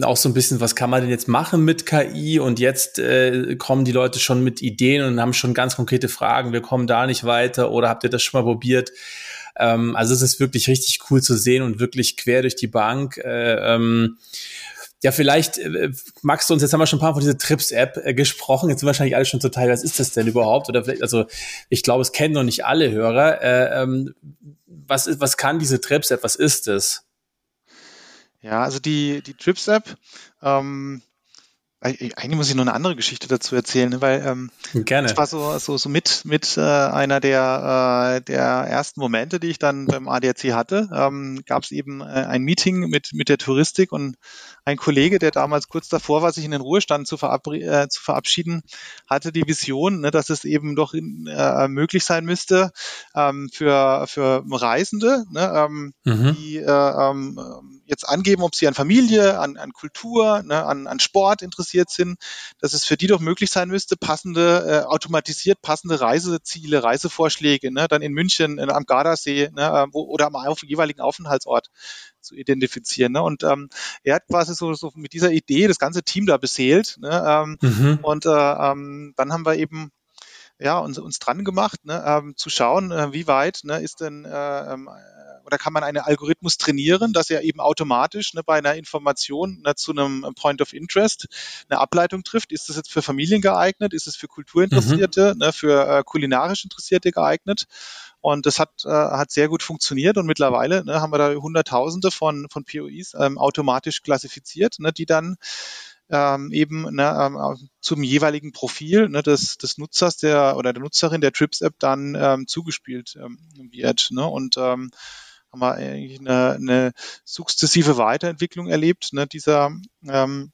auch so ein bisschen, was kann man denn jetzt machen mit KI? Und jetzt äh, kommen die Leute schon mit Ideen und haben schon ganz konkrete Fragen, wir kommen da nicht weiter oder habt ihr das schon mal probiert? Ähm, also es ist wirklich richtig cool zu sehen und wirklich quer durch die Bank. Äh, ähm, ja, vielleicht äh, magst du uns, jetzt haben wir schon ein paar von dieser Trips-App äh, gesprochen, jetzt sind wahrscheinlich alle schon total, was ist das denn überhaupt? Oder vielleicht, also ich glaube, es kennen noch nicht alle Hörer. Äh, ähm, was, was kann diese Trips-App, was ist es? Ja, also die, die Trips-App ähm, eigentlich muss ich noch eine andere Geschichte dazu erzählen, ne, weil ähm, Gerne. das war so, so, so mit, mit äh, einer der, äh, der ersten Momente, die ich dann beim ADAC hatte. Ähm, Gab es eben äh, ein Meeting mit, mit der Touristik und ein Kollege, der damals kurz davor war, sich in den Ruhestand zu, äh, zu verabschieden, hatte die Vision, ne, dass es eben doch in, äh, möglich sein müsste ähm, für, für Reisende, ne, ähm, mhm. die äh, ähm, jetzt angeben, ob sie an Familie, an, an Kultur, ne, an, an Sport interessiert sind, dass es für die doch möglich sein müsste, passende, äh, automatisiert passende Reiseziele, Reisevorschläge, ne, dann in München, in, am Gardasee ne, äh, wo, oder am auf, jeweiligen Aufenthaltsort zu identifizieren. Ne? Und ähm, er hat quasi so, so mit dieser Idee das ganze Team da beseelt. Ne? Ähm, mhm. Und äh, ähm, dann haben wir eben ja, uns, uns dran gemacht, ne, ähm, zu schauen, äh, wie weit ne, ist denn äh, ähm, oder kann man einen Algorithmus trainieren, dass er eben automatisch ne, bei einer Information ne, zu einem Point of Interest eine Ableitung trifft. Ist das jetzt für Familien geeignet? Ist es für Kulturinteressierte, mhm. ne, für äh, kulinarisch Interessierte geeignet? Und das hat, äh, hat sehr gut funktioniert und mittlerweile ne, haben wir da Hunderttausende von, von POIs ähm, automatisch klassifiziert, ne, die dann ähm, eben ne, ähm, zum jeweiligen Profil ne, des, des Nutzers der oder der Nutzerin der Trips-App dann ähm, zugespielt ähm, wird. Ne? Und ähm, haben wir eigentlich eine, eine sukzessive Weiterentwicklung erlebt, ne, dieser ähm,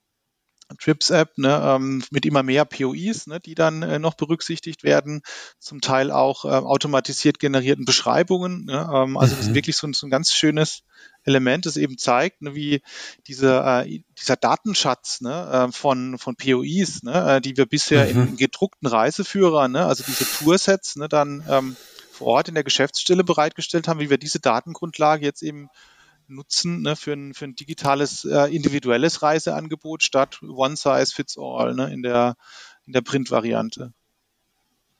Trips-App ne, ähm, mit immer mehr POIs, ne, die dann äh, noch berücksichtigt werden, zum Teil auch äh, automatisiert generierten Beschreibungen. Ne, ähm, also mhm. das ist mhm. wirklich so, so, ein ganz schönes Element, das eben zeigt, ne, wie diese, äh, dieser Datenschatz ne, äh, von, von POIs, ne, äh, die wir bisher mhm. in gedruckten Reiseführern, also diese Toursets, dann ähm, vor Ort in der Geschäftsstelle bereitgestellt haben, wie wir diese Datengrundlage jetzt eben nutzen ne, für, ein, für ein digitales, äh, individuelles Reiseangebot statt One Size Fits All ne, in der, in der Print-Variante.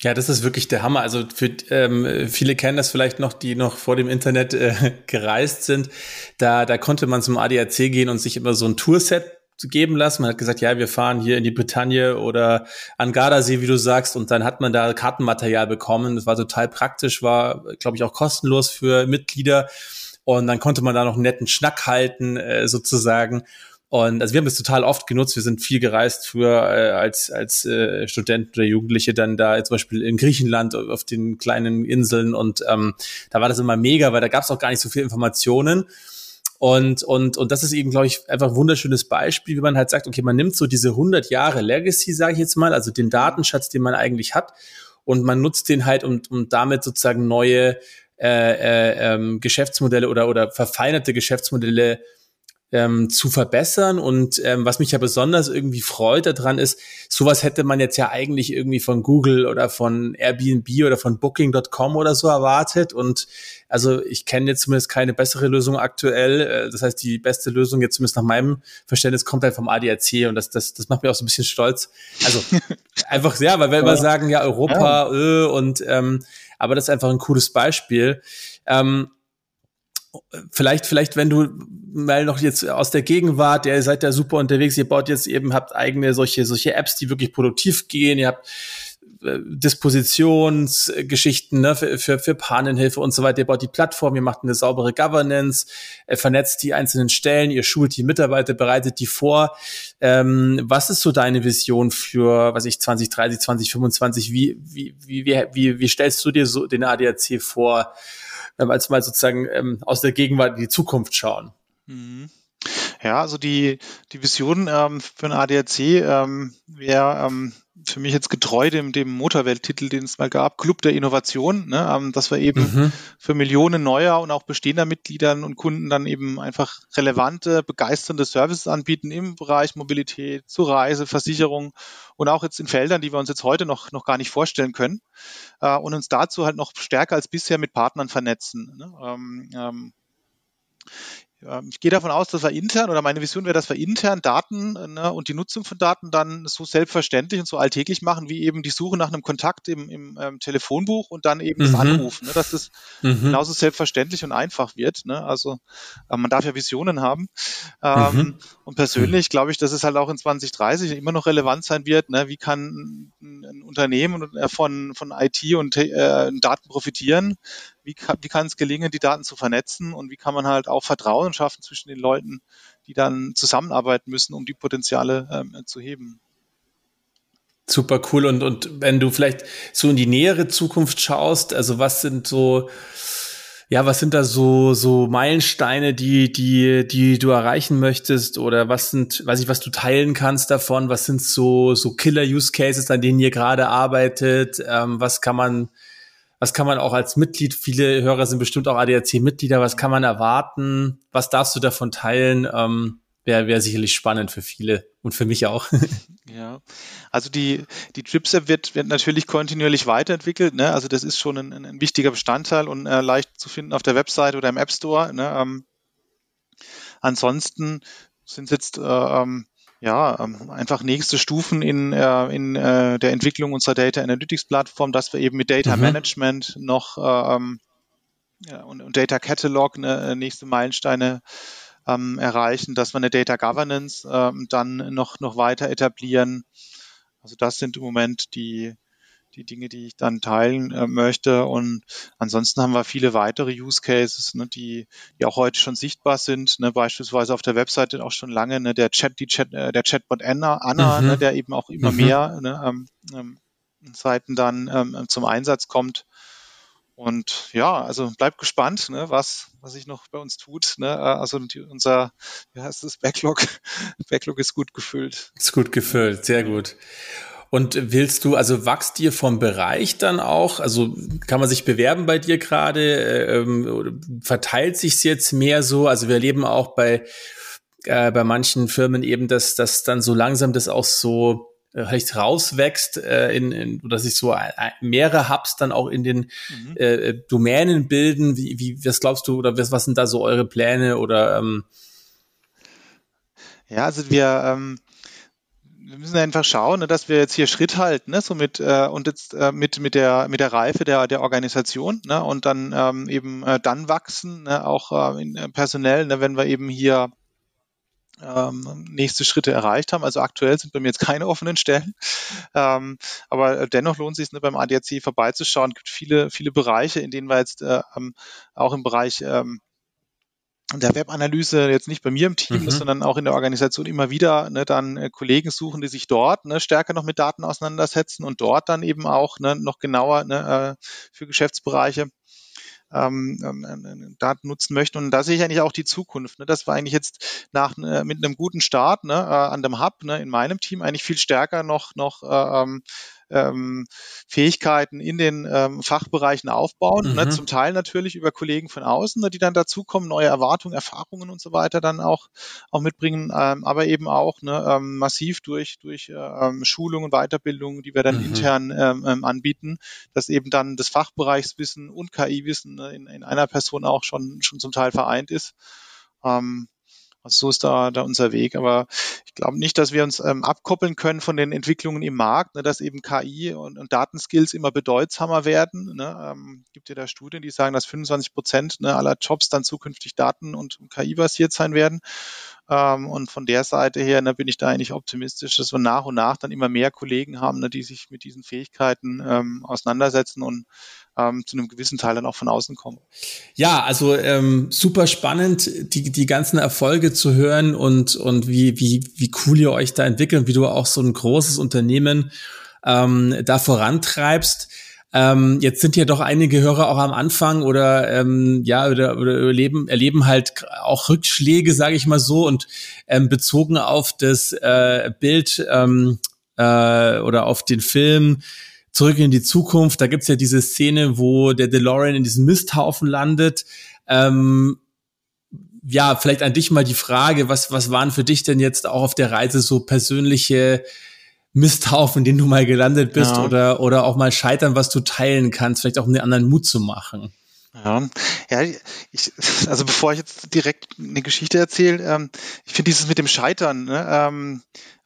Ja, das ist wirklich der Hammer. Also für ähm, viele kennen das vielleicht noch, die noch vor dem Internet äh, gereist sind. Da, da konnte man zum ADAC gehen und sich immer so ein Tourset geben lassen. Man hat gesagt, ja, wir fahren hier in die Bretagne oder an Gardasee, wie du sagst, und dann hat man da Kartenmaterial bekommen. Das war total praktisch, war, glaube ich, auch kostenlos für Mitglieder. Und dann konnte man da noch einen netten Schnack halten, äh, sozusagen. Und also wir haben das total oft genutzt. Wir sind viel gereist für äh, als als äh, Studenten oder Jugendliche dann da zum Beispiel in Griechenland auf den kleinen Inseln und ähm, da war das immer mega, weil da gab es auch gar nicht so viel Informationen. Und, und, und das ist eben, glaube ich, einfach ein wunderschönes Beispiel, wie man halt sagt, okay, man nimmt so diese 100 Jahre Legacy, sage ich jetzt mal, also den Datenschatz, den man eigentlich hat, und man nutzt den halt, um, um damit sozusagen neue äh, äh, ähm, Geschäftsmodelle oder, oder verfeinerte Geschäftsmodelle ähm, zu verbessern. Und ähm, was mich ja besonders irgendwie freut daran ist, sowas hätte man jetzt ja eigentlich irgendwie von Google oder von Airbnb oder von Booking.com oder so erwartet. Und also ich kenne jetzt zumindest keine bessere Lösung aktuell. Äh, das heißt, die beste Lösung jetzt zumindest nach meinem Verständnis kommt halt vom ADAC und das, das, das macht mich auch so ein bisschen stolz. Also einfach, ja, weil wir immer sagen, ja, Europa, ja. Äh, und ähm, aber das ist einfach ein cooles Beispiel. Ähm, vielleicht, vielleicht, wenn du mal noch jetzt aus der Gegenwart, der seid ja super unterwegs, ihr baut jetzt eben, habt eigene solche, solche Apps, die wirklich produktiv gehen, ihr habt äh, Dispositionsgeschichten ne, für, für, für Panenhilfe und so weiter. Ihr baut die Plattform, ihr macht eine saubere Governance, äh, vernetzt die einzelnen Stellen, ihr schult die Mitarbeiter, bereitet die vor. Ähm, was ist so deine Vision für, was ich, 2030, 2025? Wie, wie, wie, wie, wie stellst du dir so den ADAC vor, ähm, als mal sozusagen ähm, aus der Gegenwart in die Zukunft schauen? Mhm. Ja, also die, die Vision ähm, für den ADAC ähm, wäre ähm, für mich jetzt getreu dem, dem Motorwelt-Titel, den es mal gab, Club der Innovation, ne, ähm, dass wir eben mhm. für Millionen neuer und auch bestehender Mitgliedern und Kunden dann eben einfach relevante, begeisternde Services anbieten im Bereich Mobilität, zur Reise, Versicherung und auch jetzt in Feldern, die wir uns jetzt heute noch, noch gar nicht vorstellen können äh, und uns dazu halt noch stärker als bisher mit Partnern vernetzen. Ne? Ähm, ähm, ich gehe davon aus, dass wir intern oder meine Vision wäre, dass wir intern Daten ne, und die Nutzung von Daten dann so selbstverständlich und so alltäglich machen, wie eben die Suche nach einem Kontakt im, im ähm, Telefonbuch und dann eben mhm. das Anrufen, ne, dass das mhm. genauso selbstverständlich und einfach wird. Ne? Also äh, man darf ja Visionen haben. Ähm, mhm. Und persönlich glaube ich, dass es halt auch in 2030 immer noch relevant sein wird. Ne? Wie kann ein Unternehmen äh, von, von IT und äh, Daten profitieren? Wie kann, wie kann es gelingen, die Daten zu vernetzen und wie kann man halt auch Vertrauen schaffen zwischen den Leuten, die dann zusammenarbeiten müssen, um die Potenziale ähm, zu heben. Super cool. Und, und wenn du vielleicht so in die nähere Zukunft schaust, also was sind so, ja, was sind da so, so Meilensteine, die, die, die du erreichen möchtest? Oder was sind, weiß ich, was du teilen kannst davon? Was sind so, so Killer-Use-Cases, an denen ihr gerade arbeitet? Ähm, was kann man, was kann man auch als Mitglied, viele Hörer sind bestimmt auch ADAC-Mitglieder, was kann man erwarten? Was darfst du davon teilen? Ähm, Wäre wär sicherlich spannend für viele und für mich auch. Ja, also die, die Trips-App wird, wird natürlich kontinuierlich weiterentwickelt. Ne? Also das ist schon ein, ein wichtiger Bestandteil und äh, leicht zu finden auf der Website oder im App Store. Ne? Ähm, ansonsten sind jetzt äh, ähm, ja, ähm, einfach nächste Stufen in, äh, in äh, der Entwicklung unserer Data Analytics Plattform, dass wir eben mit Data mhm. Management noch äh, ähm, und, und, Data Catalog ne, nächste Meilensteine ähm, erreichen, dass wir eine Data Governance ähm, dann noch, noch weiter etablieren. Also das sind im Moment die, die Dinge, die ich dann teilen äh, möchte. Und ansonsten haben wir viele weitere Use Cases, ne, die, die auch heute schon sichtbar sind. Ne, beispielsweise auf der Webseite auch schon lange ne, der Chat, die Chat, äh, der Chatbot Anna, Anna mhm. ne, der eben auch immer mhm. mehr ne, ähm, ähm, Seiten dann ähm, zum Einsatz kommt. Und ja, also bleibt gespannt, ne, was, was sich noch bei uns tut. Ne? Also die, unser, wie heißt das, Backlog, Backlog ist gut gefüllt. Ist gut gefüllt, sehr gut. Und willst du, also wachst dir vom Bereich dann auch? Also kann man sich bewerben bei dir gerade? Ähm, verteilt sich's jetzt mehr so? Also wir erleben auch bei, äh, bei manchen Firmen eben, dass, dass dann so langsam das auch so äh, vielleicht rauswächst, äh, in, in, oder sich so mehrere Hubs dann auch in den mhm. äh, Domänen bilden. Wie, wie, was glaubst du, oder was, was sind da so eure Pläne oder ähm ja, also wir ähm, wir müssen einfach schauen, ne, dass wir jetzt hier Schritt halten, ne, so mit äh, und jetzt äh, mit mit der mit der Reife der der Organisation, ne, und dann ähm, eben äh, dann wachsen, ne, auch äh, in, äh, personell, ne, wenn wir eben hier ähm, nächste Schritte erreicht haben. Also aktuell sind bei mir jetzt keine offenen Stellen, ähm, aber dennoch lohnt es sich ne, beim ADAC vorbeizuschauen. Es gibt viele viele Bereiche, in denen wir jetzt äh, ähm, auch im Bereich ähm, der Webanalyse jetzt nicht bei mir im Team mhm. ist, sondern auch in der Organisation immer wieder ne, dann äh, Kollegen suchen, die sich dort ne, stärker noch mit Daten auseinandersetzen und dort dann eben auch ne, noch genauer ne, äh, für Geschäftsbereiche ähm, ähm, Daten nutzen möchten. Und da sehe ich eigentlich auch die Zukunft, ne, dass wir eigentlich jetzt nach äh, mit einem guten Start ne, äh, an dem Hub ne, in meinem Team eigentlich viel stärker noch noch äh, ähm, ähm, Fähigkeiten in den ähm, Fachbereichen aufbauen. Ne, mhm. Ne, zum Teil natürlich über Kollegen von außen, ne, die dann dazukommen, neue Erwartungen, Erfahrungen und so weiter dann auch, auch mitbringen, ähm, aber eben auch ne, ähm, massiv durch, durch äh, ähm, Schulungen, Weiterbildungen, die wir dann mhm. intern ähm, ähm, anbieten, dass eben dann das Fachbereichswissen und KI-Wissen ne, in, in einer Person auch schon, schon zum Teil vereint ist. Ähm, Also so ist da, da unser Weg. Aber ich glaube nicht, dass wir uns ähm, abkoppeln können von den Entwicklungen im Markt, ne, dass eben KI und, und Datenskills immer bedeutsamer werden. Ne. Ähm, gibt ja da Studien, die sagen, dass 25 Prozent ne, aller Jobs dann zukünftig Daten- und KI-basiert sein werden. Ähm, und von der Seite her ne, bin ich da eigentlich optimistisch, dass wir nach und nach dann immer mehr Kollegen haben, ne, die sich mit diesen Fähigkeiten ähm, auseinandersetzen und ähm, zu einem gewissen Teil dann auch von außen kommen. Ja, also ähm, super spannend, die, die ganzen Erfolge zu hören und, und wie, wie, wie cool ihr euch da entwickelt, wie du auch so ein großes Unternehmen ähm, da vorantreibst. Ähm, jetzt sind ja doch einige Hörer auch am Anfang oder ähm, ja oder, oder erleben, erleben halt auch Rückschläge, sage ich mal so, und ähm, bezogen auf das äh, Bild ähm, äh, oder auf den Film Zurück in die Zukunft, da gibt's ja diese Szene, wo der DeLorean in diesem Misthaufen landet. Ähm, ja, vielleicht an dich mal die Frage, was, was waren für dich denn jetzt auch auf der Reise so persönliche Misthaufen, in denen du mal gelandet bist ja. oder, oder auch mal scheitern, was du teilen kannst, vielleicht auch um den anderen Mut zu machen? Ja, ja ich, also bevor ich jetzt direkt eine Geschichte erzähle, ähm, ich finde dieses mit dem Scheitern, ne, ähm,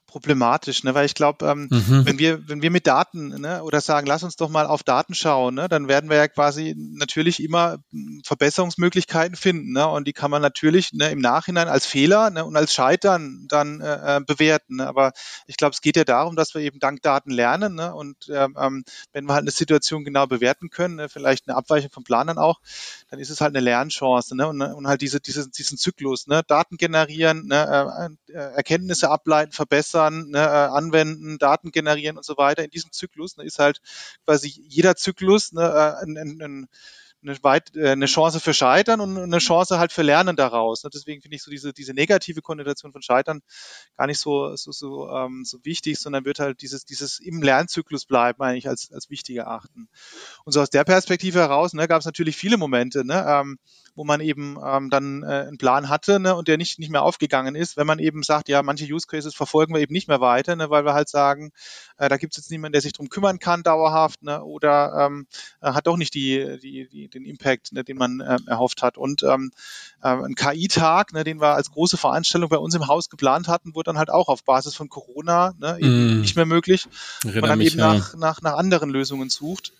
problematisch, ne? weil ich glaube, ähm, mhm. wenn wir wenn wir mit Daten ne, oder sagen, lass uns doch mal auf Daten schauen, ne, dann werden wir ja quasi natürlich immer Verbesserungsmöglichkeiten finden, ne? und die kann man natürlich ne, im Nachhinein als Fehler ne, und als Scheitern dann äh, äh bewerten. Ne? Aber ich glaube, es geht ja darum, dass wir eben dank Daten lernen ne? und ähm, ähm, wenn wir halt eine Situation genau bewerten können, ne, vielleicht eine Abweichung vom Plan dann auch, dann ist es halt eine Lernchance ne? und, und halt diese, diese, diesen Zyklus, ne? Daten generieren, ne? Äh, äh Erkenntnisse ableiten, verbessern verbessern, ne, äh, anwenden, Daten generieren und so weiter. In diesem Zyklus ne, ist halt quasi jeder Zyklus ne, äh, ein, ein, ein eine, weit, äh, eine Chance für Scheitern und eine Chance halt für Lernen daraus. Ne? Deswegen finde ich so diese, diese negative Konnotation von Scheitern gar nicht so, so, so, ähm, so wichtig, sondern wird halt dieses, dieses im Lernzyklus bleiben eigentlich als, als wichtig erachten. Und so aus der Perspektive heraus ne, gab es natürlich viele Momente, ne, ähm, wo man eben ähm, dann äh, einen Plan hatte ne, und der nicht, nicht mehr aufgegangen ist, wenn man eben sagt, ja, manche Use Cases verfolgen wir eben nicht mehr weiter, ne, weil wir halt sagen, äh, da gibt es jetzt niemanden, der sich drum kümmern kann dauerhaft ne, oder ähm, äh, hat doch nicht die, die, die, den Impact, ne, den man äh, erhofft hat. Und ähm, äh, ein KI-Tag, ne, den wir als große Veranstaltung bei uns im Haus geplant hatten, wurde dann halt auch auf Basis von Corona ne, eben mm. nicht mehr möglich, weil man dann mich, eben ja. nach, nach, nach anderen Lösungen sucht.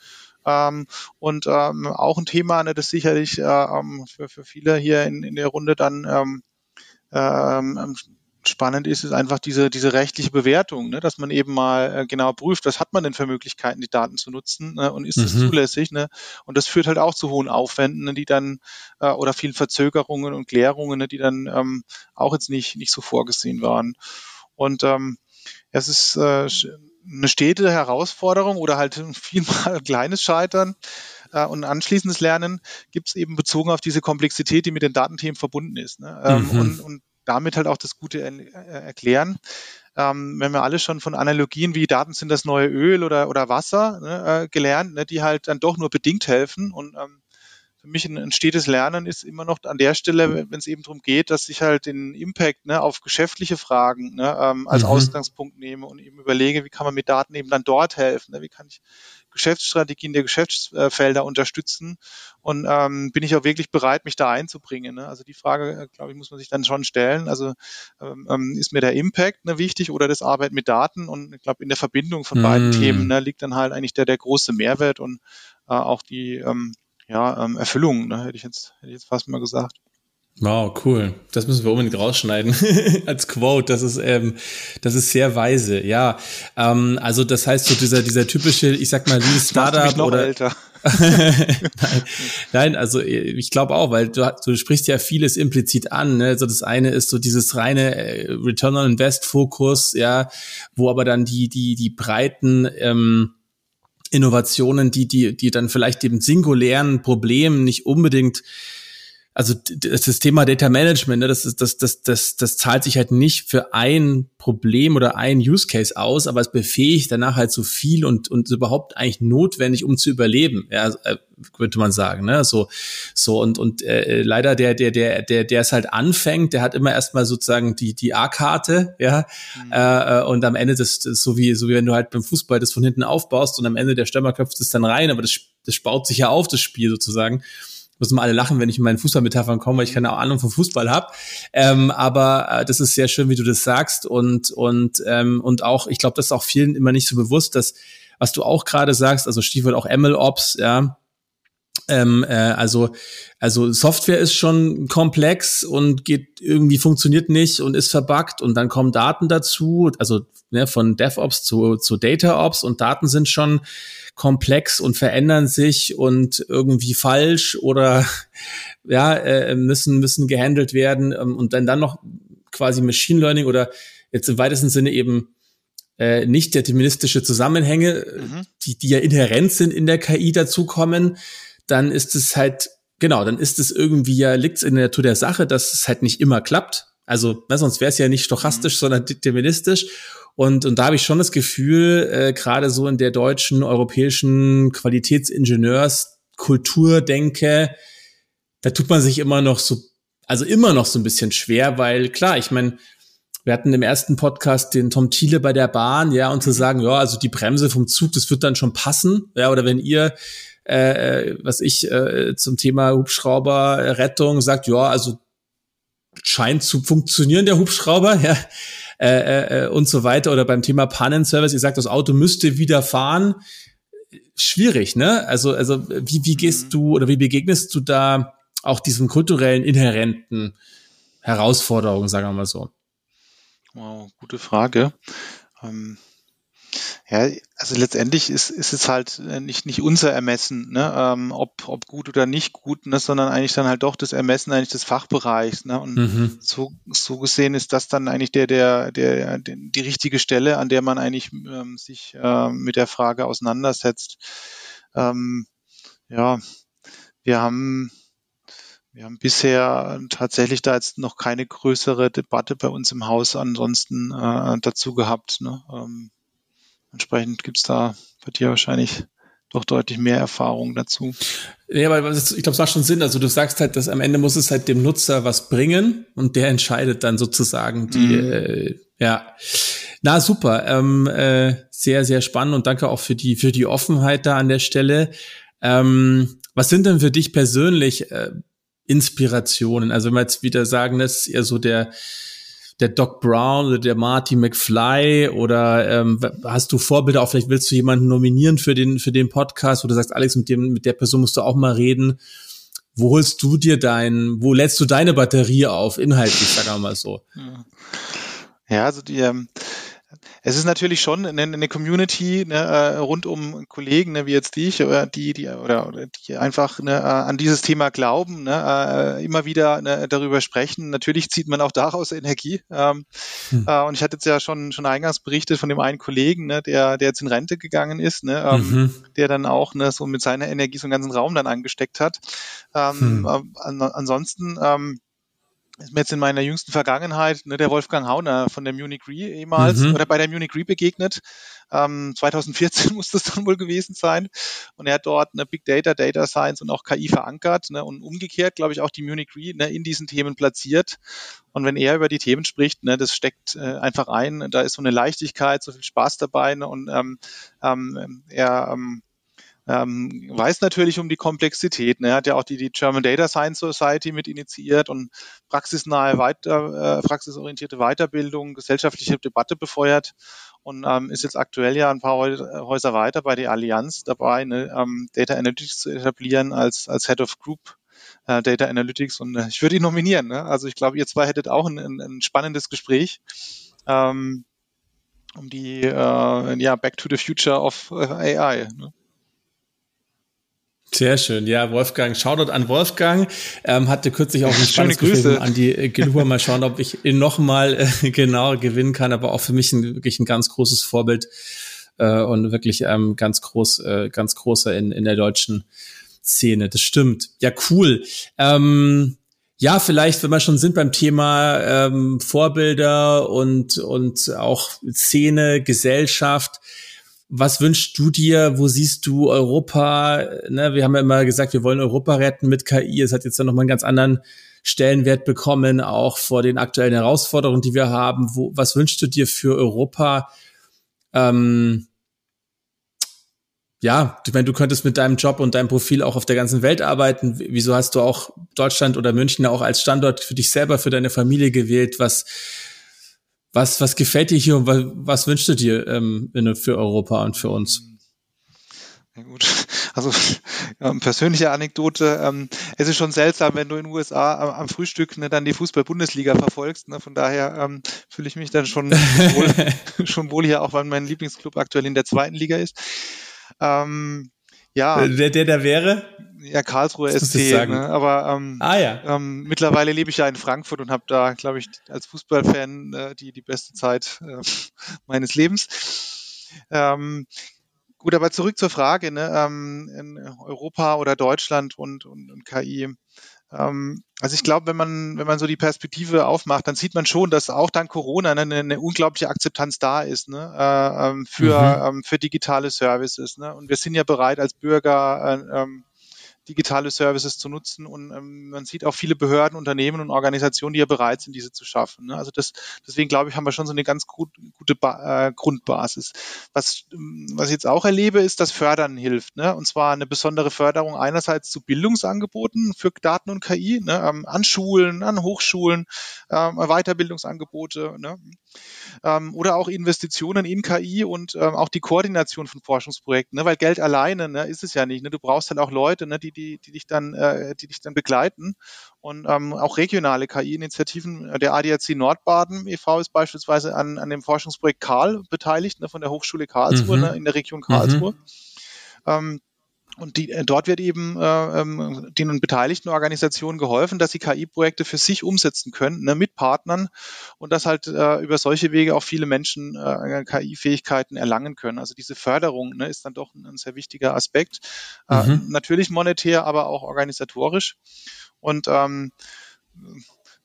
Ähm, und ähm, auch ein Thema, ne, das sicherlich äh, ähm, für, für viele hier in, in der Runde dann ähm, ähm, spannend ist, ist einfach diese, diese rechtliche Bewertung, ne, dass man eben mal äh, genau prüft, was hat man denn für Möglichkeiten, die Daten zu nutzen ne, und ist das mhm. zulässig. Ne? Und das führt halt auch zu hohen Aufwänden, ne, die dann äh, oder vielen Verzögerungen und Klärungen, ne, die dann ähm, auch jetzt nicht, nicht so vorgesehen waren. Und ähm, es ist äh, eine stete Herausforderung oder halt vielmal ein kleines Scheitern äh, und anschließendes Lernen gibt es eben bezogen auf diese Komplexität, die mit den Datenthemen verbunden ist. Ne? Ähm, mhm. und, und damit halt auch das Gute äh, erklären. Ähm, wenn wir alle schon von Analogien wie Daten sind das neue Öl oder, oder Wasser ne, äh, gelernt, ne, die halt dann doch nur bedingt helfen und ähm, für mich ein, ein stetes Lernen ist immer noch an der Stelle, wenn es eben darum geht, dass ich halt den Impact ne, auf geschäftliche Fragen ne, ähm, als mhm. Ausgangspunkt nehme und eben überlege, wie kann man mit Daten eben dann dort helfen, ne, wie kann ich Geschäftsstrategien der Geschäftsfelder unterstützen und ähm, bin ich auch wirklich bereit, mich da einzubringen. Ne? Also die Frage, äh, glaube ich, muss man sich dann schon stellen. Also ähm, ähm, ist mir der Impact ne, wichtig oder das Arbeiten mit Daten? Und ich glaube, in der Verbindung von mm. beiden Themen ne, liegt dann halt eigentlich der, der große Mehrwert und äh, auch die ähm, ja, ähm, Erfüllung, ne, hätte ich jetzt, hätte ich jetzt fast mal gesagt. Wow, cool. Das müssen wir unbedingt rausschneiden als Quote. Das ist ähm, das ist sehr weise. Ja, ähm, also das heißt so dieser dieser typische, ich sag mal, Lean Startup oder älter. nein, nein, also ich glaube auch, weil du, du sprichst ja vieles implizit an. Ne? Also das eine ist so dieses reine äh, Return on Invest Fokus, ja, wo aber dann die die die breiten ähm, Innovationen, die, die, die dann vielleicht dem singulären Problem nicht unbedingt also das Thema Data Management, ne, das, ist, das, das, das, das zahlt sich halt nicht für ein Problem oder ein Use Case aus, aber es befähigt danach halt so viel und, und überhaupt eigentlich notwendig, um zu überleben, ja, äh, könnte man sagen, ne, so, so und, und äh, leider der, der, der, der, der es halt anfängt, der hat immer erstmal sozusagen die, die A-Karte, ja, mhm. äh, und am Ende das, das so wie, so wie wenn du halt beim Fußball das von hinten aufbaust und am Ende der Stürmer köpft es dann rein, aber das, das baut sich ja auf, das Spiel sozusagen. Müssen wir alle lachen, wenn ich in meinen Fußballmetaphern komme, weil ich keine Ahnung vom Fußball habe. Ähm, aber äh, das ist sehr schön, wie du das sagst und und ähm, und auch, ich glaube, das ist auch vielen immer nicht so bewusst, dass was du auch gerade sagst, also Stichwort auch MLOps, ja, ähm, äh, also, also Software ist schon komplex und geht irgendwie funktioniert nicht und ist verbuggt und dann kommen Daten dazu, also ne, von DevOps zu, zu DataOps und Daten sind schon komplex und verändern sich und irgendwie falsch oder ja äh, müssen müssen gehandelt werden ähm, und dann dann noch quasi Machine Learning oder jetzt im weitesten Sinne eben äh, nicht deterministische Zusammenhänge, mhm. die die ja inhärent sind in der KI dazukommen dann ist es halt, genau, dann ist es irgendwie ja, liegt es in der Natur der Sache, dass es halt nicht immer klappt. Also, na, sonst wäre es ja nicht stochastisch, mhm. sondern deterministisch. Und, und da habe ich schon das Gefühl, äh, gerade so in der deutschen, europäischen Qualitätsingenieurskultur denke, da tut man sich immer noch so, also immer noch so ein bisschen schwer, weil klar, ich meine, wir hatten im ersten Podcast den Tom Thiele bei der Bahn, ja, und zu sagen, ja, also die Bremse vom Zug, das wird dann schon passen, ja, oder wenn ihr äh, was ich äh, zum Thema Hubschrauberrettung sagt, ja, also scheint zu funktionieren, der Hubschrauber, ja, äh, äh, und so weiter. Oder beim Thema Pannenservice, ihr sagt, das Auto müsste wieder fahren. Schwierig, ne? Also, also wie, wie gehst mhm. du oder wie begegnest du da auch diesen kulturellen, inhärenten Herausforderungen, sagen wir mal so? Wow, gute Frage. Ähm ja, also letztendlich ist, ist es halt äh, nicht, nicht unser Ermessen, ne, ähm, ob, ob gut oder nicht gut, ne, sondern eigentlich dann halt doch das Ermessen eigentlich des Fachbereichs. Ne, und mhm. so, so gesehen ist das dann eigentlich der, der, der, der die richtige Stelle, an der man eigentlich ähm, sich äh, mit der Frage auseinandersetzt. Ähm, ja, wir haben wir haben bisher tatsächlich da jetzt noch keine größere Debatte bei uns im Haus ansonsten äh, dazu gehabt. Ne? Ähm, Entsprechend gibt's da bei dir wahrscheinlich doch deutlich mehr Erfahrung dazu. Ja, aber ich glaube, es macht schon Sinn. Also du sagst halt, dass am Ende muss es halt dem Nutzer was bringen und der entscheidet dann sozusagen die, mhm. äh, ja. Na super, ähm, äh, sehr, sehr spannend und danke auch für die, für die Offenheit da an der Stelle. Ähm, was sind denn für dich persönlich äh, Inspirationen? Also wenn wir jetzt wieder sagen, das ist eher so der, der Doc Brown oder der Marty McFly oder ähm, hast du Vorbilder? Auch vielleicht willst du jemanden nominieren für den für den Podcast du sagst Alex mit dem mit der Person musst du auch mal reden. Wo holst du dir dein wo lädst du deine Batterie auf inhaltlich sagen wir mal so? Ja also die ähm, es ist natürlich schon eine, eine Community ne, äh, rund um Kollegen ne, wie jetzt dich oder die, die oder, oder die einfach ne, äh, an dieses Thema glauben, ne, äh, immer wieder ne, darüber sprechen. Natürlich zieht man auch daraus Energie. Ähm, hm. äh, und ich hatte jetzt ja schon schon eingangs berichtet von dem einen Kollegen, ne, der der jetzt in Rente gegangen ist, ne, ähm, mhm. der dann auch ne, so mit seiner Energie so einen ganzen Raum dann angesteckt hat. Ähm, hm. Äh, an, ansonsten ähm, ist mir jetzt in meiner jüngsten Vergangenheit ne, der Wolfgang Hauner von der Munich Re ehemals mhm. oder bei der Munich Re begegnet. Ähm, 2014 muss das dann wohl gewesen sein. Und er hat dort eine Big Data, Data Science und auch KI verankert ne, und umgekehrt, glaube ich, auch die Munich Re ne, in diesen Themen platziert. Und wenn er über die Themen spricht, ne, das steckt äh, einfach ein. Da ist so eine Leichtigkeit, so viel Spaß dabei. Ne, und ähm, ähm, er ähm, ähm, weiß natürlich um die Komplexität. Ne? Er hat ja auch die, die German Data Science Society mit initiiert und praxisnahe, weiter, äh, praxisorientierte Weiterbildung, gesellschaftliche Debatte befeuert und ähm, ist jetzt aktuell ja ein paar Häuser weiter bei der Allianz dabei, ne, ähm, Data Analytics zu etablieren als, als Head of Group äh, Data Analytics und äh, ich würde ihn nominieren. Ne? Also ich glaube, ihr zwei hättet auch ein, ein, ein spannendes Gespräch. Ähm, um die äh, ja Back to the Future of äh, AI. Ne? Sehr schön, ja, Wolfgang. Shoutout an Wolfgang. Ähm, hatte kürzlich auch ein spannendes Gespräch an die äh, Geluba. Mal schauen, ob ich ihn nochmal äh, genau gewinnen kann. Aber auch für mich ein, wirklich ein ganz großes Vorbild äh, und wirklich ähm, ganz groß, äh, ganz großer in, in der deutschen Szene. Das stimmt. Ja, cool. Ähm, ja, vielleicht, wenn wir schon sind beim Thema ähm, Vorbilder und, und auch Szene, Gesellschaft was wünschst du dir? Wo siehst du Europa? Ne, wir haben ja immer gesagt, wir wollen Europa retten mit KI. Es hat jetzt dann nochmal einen ganz anderen Stellenwert bekommen, auch vor den aktuellen Herausforderungen, die wir haben. Wo, was wünschst du dir für Europa? Ähm, ja, ich meine, du könntest mit deinem Job und deinem Profil auch auf der ganzen Welt arbeiten. Wieso hast du auch Deutschland oder München auch als Standort für dich selber, für deine Familie gewählt? Was, was, was gefällt dir hier und was, was wünschst du dir ähm, für Europa und für uns? Ja, gut. Also ähm, persönliche Anekdote. Ähm, es ist schon seltsam, wenn du in den USA am, am Frühstück ne, dann die Fußball-Bundesliga verfolgst. Ne? Von daher ähm, fühle ich mich dann schon wohl, schon wohl hier, auch weil mein Lieblingsclub aktuell in der zweiten Liga ist. Ähm, ja. Äh, der, der da wäre? Ja, Karlsruhe SC. Ne? Aber ähm, ah, ja. ähm, mittlerweile lebe ich ja in Frankfurt und habe da, glaube ich, als Fußballfan äh, die, die beste Zeit äh, meines Lebens. Ähm, gut, aber zurück zur Frage, ne? ähm, in Europa oder Deutschland und, und, und KI. Ähm, also ich glaube, wenn man, wenn man so die Perspektive aufmacht, dann sieht man schon, dass auch dank Corona eine, eine unglaubliche Akzeptanz da ist ne, äh, ähm, für, mhm. ähm, für digitale Services. Ne? Und wir sind ja bereit als Bürger, äh, ähm, digitale Services zu nutzen. Und ähm, man sieht auch viele Behörden, Unternehmen und Organisationen, die ja bereit sind, diese zu schaffen. Ne? Also das, deswegen glaube ich, haben wir schon so eine ganz gut, gute ba äh, Grundbasis. Was, ähm, was ich jetzt auch erlebe, ist, dass Fördern hilft. Ne? Und zwar eine besondere Förderung einerseits zu Bildungsangeboten für Daten und KI, ne? ähm, an Schulen, an Hochschulen, ähm, Weiterbildungsangebote. Ne? ähm, oder auch Investitionen in KI und ähm, auch die Koordination von Forschungsprojekten, ne? weil Geld alleine ne, ist es ja nicht. Ne? Du brauchst dann auch Leute, ne, die, die, die dich dann, äh, die dich dann begleiten und ähm, auch regionale KI-Initiativen. Der ADAC Nordbaden e.V. ist beispielsweise an, an dem Forschungsprojekt Karl beteiligt, ne, von der Hochschule Karlsruhe mhm. ne, in der Region Karlsruhe. Mhm. Ähm, und die, äh, dort wird eben äh, ähm, den beteiligten Organisationen geholfen, dass sie KI-Projekte für sich umsetzen können, ne, mit Partnern und dass halt äh, über solche Wege auch viele Menschen äh, KI-Fähigkeiten erlangen können. Also diese Förderung ne, ist dann doch ein, ein sehr wichtiger Aspekt. Äh, mhm. Äh, natürlich monetär, aber auch organisatorisch. Und ähm,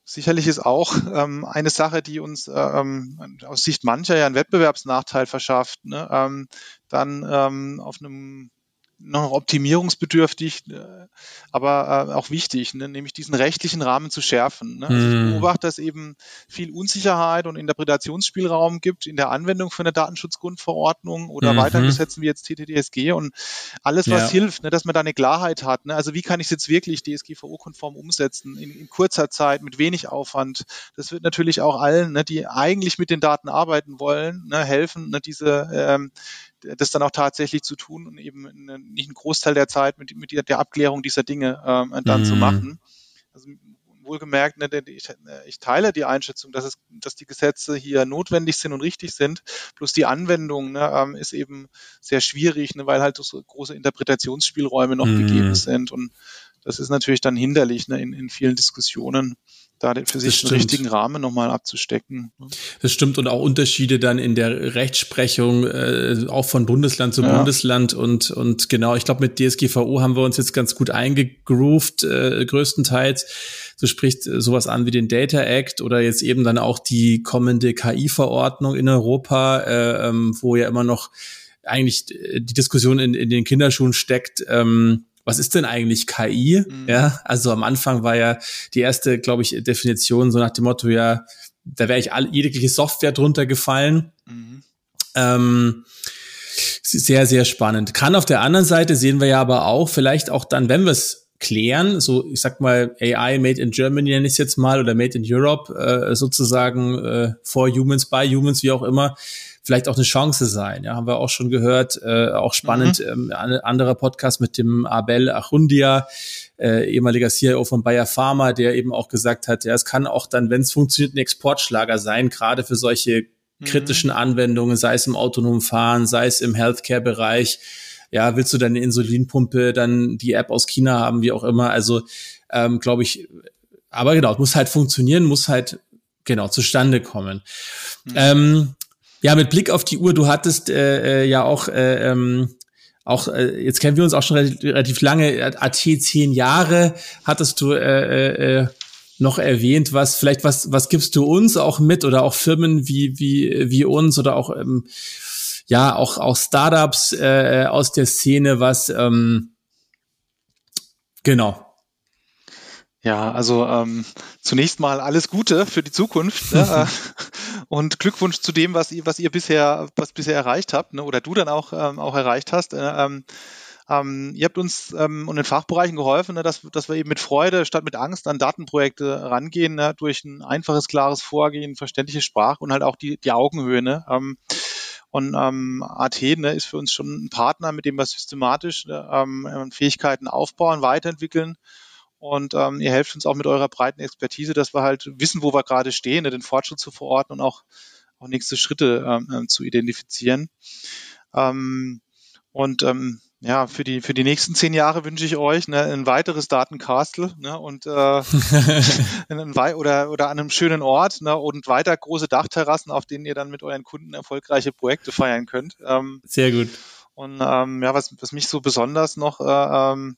Sicherlich ist auch ähm, eine Sache, die uns ähm, aus Sicht mancher ja einen Wettbewerbsnachteil verschafft, ne? ähm, dann ähm, auf einem noch optimierungsbedürftig, äh, aber äh, auch wichtig, ne? nämlich diesen rechtlichen Rahmen zu schärfen. Ne? Also ich hm. beobachte, dass eben viel Unsicherheit und Interpretationsspielraum gibt in der Anwendung von der Datenschutzgrundverordnung oder mhm. weiteren Gesetzen wie jetzt TTDSG und alles, was ja. hilft, ne? dass man da eine Klarheit hat. Ne? Also wie kann ich es jetzt wirklich DSGVO-konform umsetzen in, in, kurzer Zeit mit wenig Aufwand? Das wird natürlich auch allen, ne, die eigentlich mit den Daten arbeiten wollen, ne, helfen, ne, diese ähm, das dann auch tatsächlich zu tun und eben nicht einen Großteil der Zeit mit, mit der Abklärung dieser Dinge ähm, dann mhm. zu machen. Also wohlgemerkt, ne, ich, ich, teile die Einschätzung, dass, es, dass die Gesetze hier notwendig sind und richtig sind, bloß die Anwendung ne, ähm, ist eben sehr schwierig, ne, weil halt so große Interpretationsspielräume noch mhm. gegeben sind und das ist natürlich dann hinderlich ne, in, in vielen Diskussionen da für sich den richtigen Rahmen nochmal abzustecken. Ne? Das stimmt und auch Unterschiede dann in der Rechtsprechung, äh, auch von Bundesland zu ja. Bundesland und, und genau, ich glaube mit DSGVO haben wir uns jetzt ganz gut eingegroovt, äh, größtenteils. So spricht sowas an wie den Data Act oder jetzt eben dann auch die kommende KI-Verordnung in Europa, äh, ähm, wo ja immer noch eigentlich die Diskussion in, in den Kinderschuhen steckt, ähm, was ist denn eigentlich KI? Mhm. Ja, also am Anfang war ja die erste, glaube ich, Definition so nach dem Motto, ja, da wäre ich all, jegliche Software drunter gefallen. Mhm. Ähm, sehr, sehr spannend. Kann auf der anderen Seite sehen wir ja aber auch, vielleicht auch dann, wenn wir es klären, so ich sag mal AI made in Germany nenne ich es jetzt mal oder made in Europe, äh, sozusagen äh, for humans, by humans, wie auch immer, vielleicht auch eine Chance sein. Ja, haben wir auch schon gehört. Äh, auch spannend, mhm. ähm, anderer Podcast mit dem Abel Achundia, äh, ehemaliger CIO von Bayer Pharma, der eben auch gesagt hat, ja, es kann auch dann, wenn es funktioniert, ein Exportschlager sein, gerade für solche mhm. kritischen Anwendungen, sei es im autonomen Fahren, sei es im Healthcare-Bereich. Ja, willst du deine Insulinpumpe, dann die App aus China haben, wie auch immer. Also, ähm, glaube ich, aber genau, muss halt funktionieren, muss halt genau zustande kommen. Mhm. Ähm, ja, mit Blick auf die Uhr, du hattest äh, äh, ja auch äh, ähm, auch äh, jetzt kennen wir uns auch schon relativ, relativ lange, AT zehn Jahre. Hattest du äh, äh, noch erwähnt, was vielleicht was was gibst du uns auch mit oder auch Firmen wie wie wie uns oder auch ähm, ja auch auch Startups äh, aus der Szene, was ähm, genau ja, also ähm, zunächst mal alles Gute für die Zukunft. Ne? und Glückwunsch zu dem, was ihr, was ihr bisher, was bisher erreicht habt, ne? oder du dann auch, ähm, auch erreicht hast. Äh, ähm, ähm, ihr habt uns ähm, und den Fachbereichen geholfen, ne, dass, dass wir eben mit Freude statt mit Angst an Datenprojekte rangehen, ne, durch ein einfaches, klares Vorgehen, verständliche Sprache und halt auch die, die Augenhöhe. Ne? Ähm, und ähm, AT ne, ist für uns schon ein Partner, mit dem wir systematisch ne, ähm, Fähigkeiten aufbauen, weiterentwickeln. Und ähm, ihr helft uns auch mit eurer breiten Expertise, dass wir halt wissen, wo wir gerade stehen, ne, den Fortschritt zu verorten und auch, auch nächste Schritte ähm, ähm zu identifizieren. Ähm, und ähm, ja, für die, für die nächsten zehn Jahre wünsche ich euch ne, ein weiteres Datencastle ne, und äh, oder, oder an einem schönen Ort ne, und weiter große Dachterrassen, auf denen ihr dann mit euren Kunden erfolgreiche Projekte feiern könnt. Ähm, Sehr gut. Und ähm, ja, was, was mich so besonders noch äh, ähm,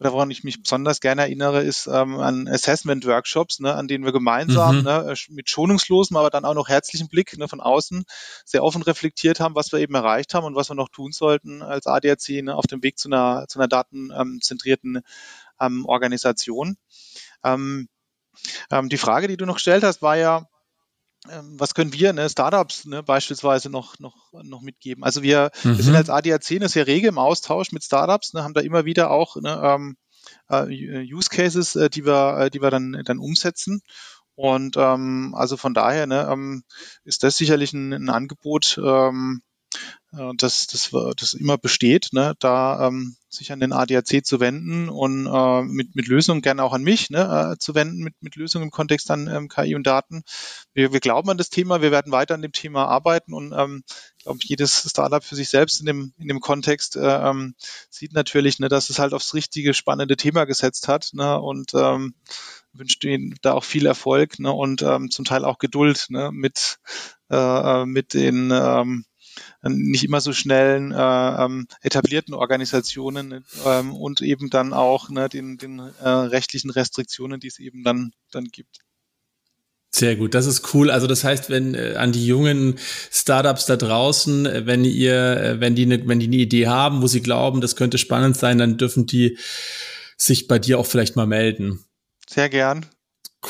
oder woran ich mich besonders gerne erinnere, ist ähm, an Assessment-Workshops, ne, an denen wir gemeinsam mhm. ne, mit schonungslosem, aber dann auch noch herzlichem Blick ne, von außen sehr offen reflektiert haben, was wir eben erreicht haben und was wir noch tun sollten als ADAC ne, auf dem Weg zu einer, zu einer datenzentrierten ähm, Organisation. Ähm, ähm, die Frage, die du noch gestellt hast, war ja, was können wir, ne, Startups ne, beispielsweise noch, noch, noch mitgeben? Also wir, mhm. wir sind mhm. als ADAC eine sehr rege im Austausch mit Startups, ne, haben da immer wieder auch ne, ähm, äh, Use Cases, äh, die wir, äh, die wir dann, dann umsetzen. Und ähm, also von daher ne, ähm, ist das sicherlich ein, ein Angebot, ähm, äh, das, das, das immer besteht, ne, da ähm, sich an den ADAC zu wenden und äh, mit, mit Lösungen gerne auch an mich ne, äh, zu wenden, mit, mit Lösungen im Kontext an ähm, KI und Daten. Wir, wir glauben an das Thema, wir werden weiter an dem Thema arbeiten und ähm, glaube, jedes Startup für sich selbst in dem, in dem Kontext äh, ähm, sieht natürlich, ne, dass es halt aufs richtige, spannende Thema gesetzt hat ne, und ähm, wünscht ihnen da auch viel Erfolg ne, und ähm, zum Teil auch Geduld ne, mit, äh, äh mit den ähm, nicht immer so schnellen äh, ähm, etablierten Organisationen ähm, und eben dann auch ne, den, den äh, rechtlichen Restriktionen, die es eben dann, dann gibt. Sehr gut, das ist cool. Also das heißt, wenn äh, an die jungen Startups da draußen, äh, wenn ihr, äh, wenn die eine, wenn die eine Idee haben, wo sie glauben, das könnte spannend sein, dann dürfen die sich bei dir auch vielleicht mal melden. Sehr gern.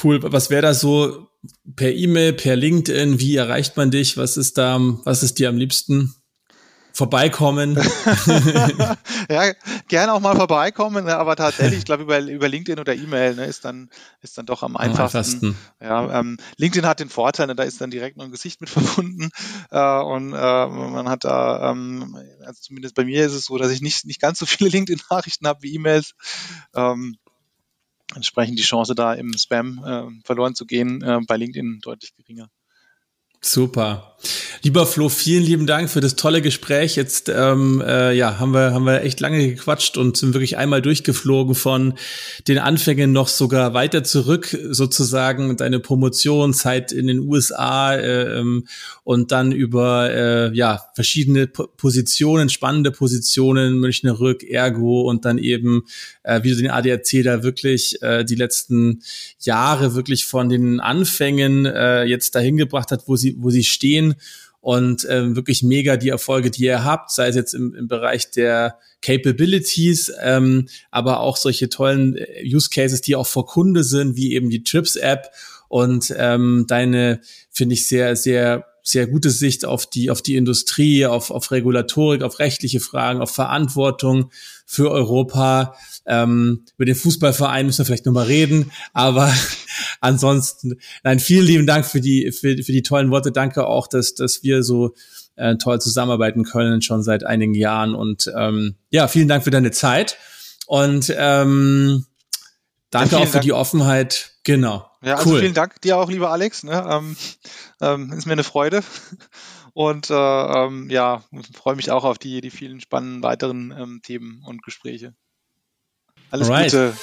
Cool. Was wäre da so per E-Mail, per LinkedIn? Wie erreicht man dich? Was ist da, was ist dir am liebsten? Vorbeikommen. ja, gerne auch mal vorbeikommen, ne, aber tatsächlich, ich glaube, über, über LinkedIn oder E-Mail ne, ist, dann, ist dann doch am einfachsten. Am einfachsten. Ja, ähm, LinkedIn hat den Vorteil, ne, da ist dann direkt noch ein Gesicht mit verbunden äh, und äh, man hat da, ähm, also zumindest bei mir ist es so, dass ich nicht, nicht ganz so viele LinkedIn-Nachrichten habe wie E-Mails. Ähm, entsprechend die Chance da im Spam äh, verloren zu gehen äh, bei LinkedIn deutlich geringer. Super. Lieber Flo, vielen lieben Dank für das tolle Gespräch. Jetzt ähm, äh, ja, haben wir haben wir echt lange gequatscht und sind wirklich einmal durchgeflogen von den Anfängen noch sogar weiter zurück, sozusagen deine Promotionszeit in den USA äh, ähm, und dann über äh, ja verschiedene Positionen, spannende Positionen, Münchner Rück, Ergo und dann eben äh, wie du den ADAC da wirklich äh, die letzten Jahre wirklich von den Anfängen äh, jetzt dahin gebracht hat, wo sie wo sie stehen und ähm, wirklich mega die Erfolge, die ihr habt, sei es jetzt im, im Bereich der Capabilities, ähm, aber auch solche tollen äh, Use Cases, die auch vor Kunde sind, wie eben die Trips App und ähm, deine, finde ich, sehr, sehr sehr gute Sicht auf die, auf die Industrie, auf, auf Regulatorik, auf rechtliche Fragen, auf Verantwortung für Europa. Ähm, über den Fußballverein müssen wir vielleicht nochmal reden, aber ansonsten, nein, vielen lieben Dank für die, für, für die tollen Worte. Danke auch, dass, dass wir so äh, toll zusammenarbeiten können, schon seit einigen Jahren. Und ähm, ja, vielen Dank für deine Zeit. Und ähm, danke ja, auch für Dank. die Offenheit. Genau. Ja, also cool. vielen Dank dir auch, lieber Alex. Ne? Ähm, ähm, ist mir eine Freude. Und äh, ähm, ja, freue mich auch auf die, die vielen spannenden weiteren ähm, Themen und Gespräche. Alles Alright. Gute.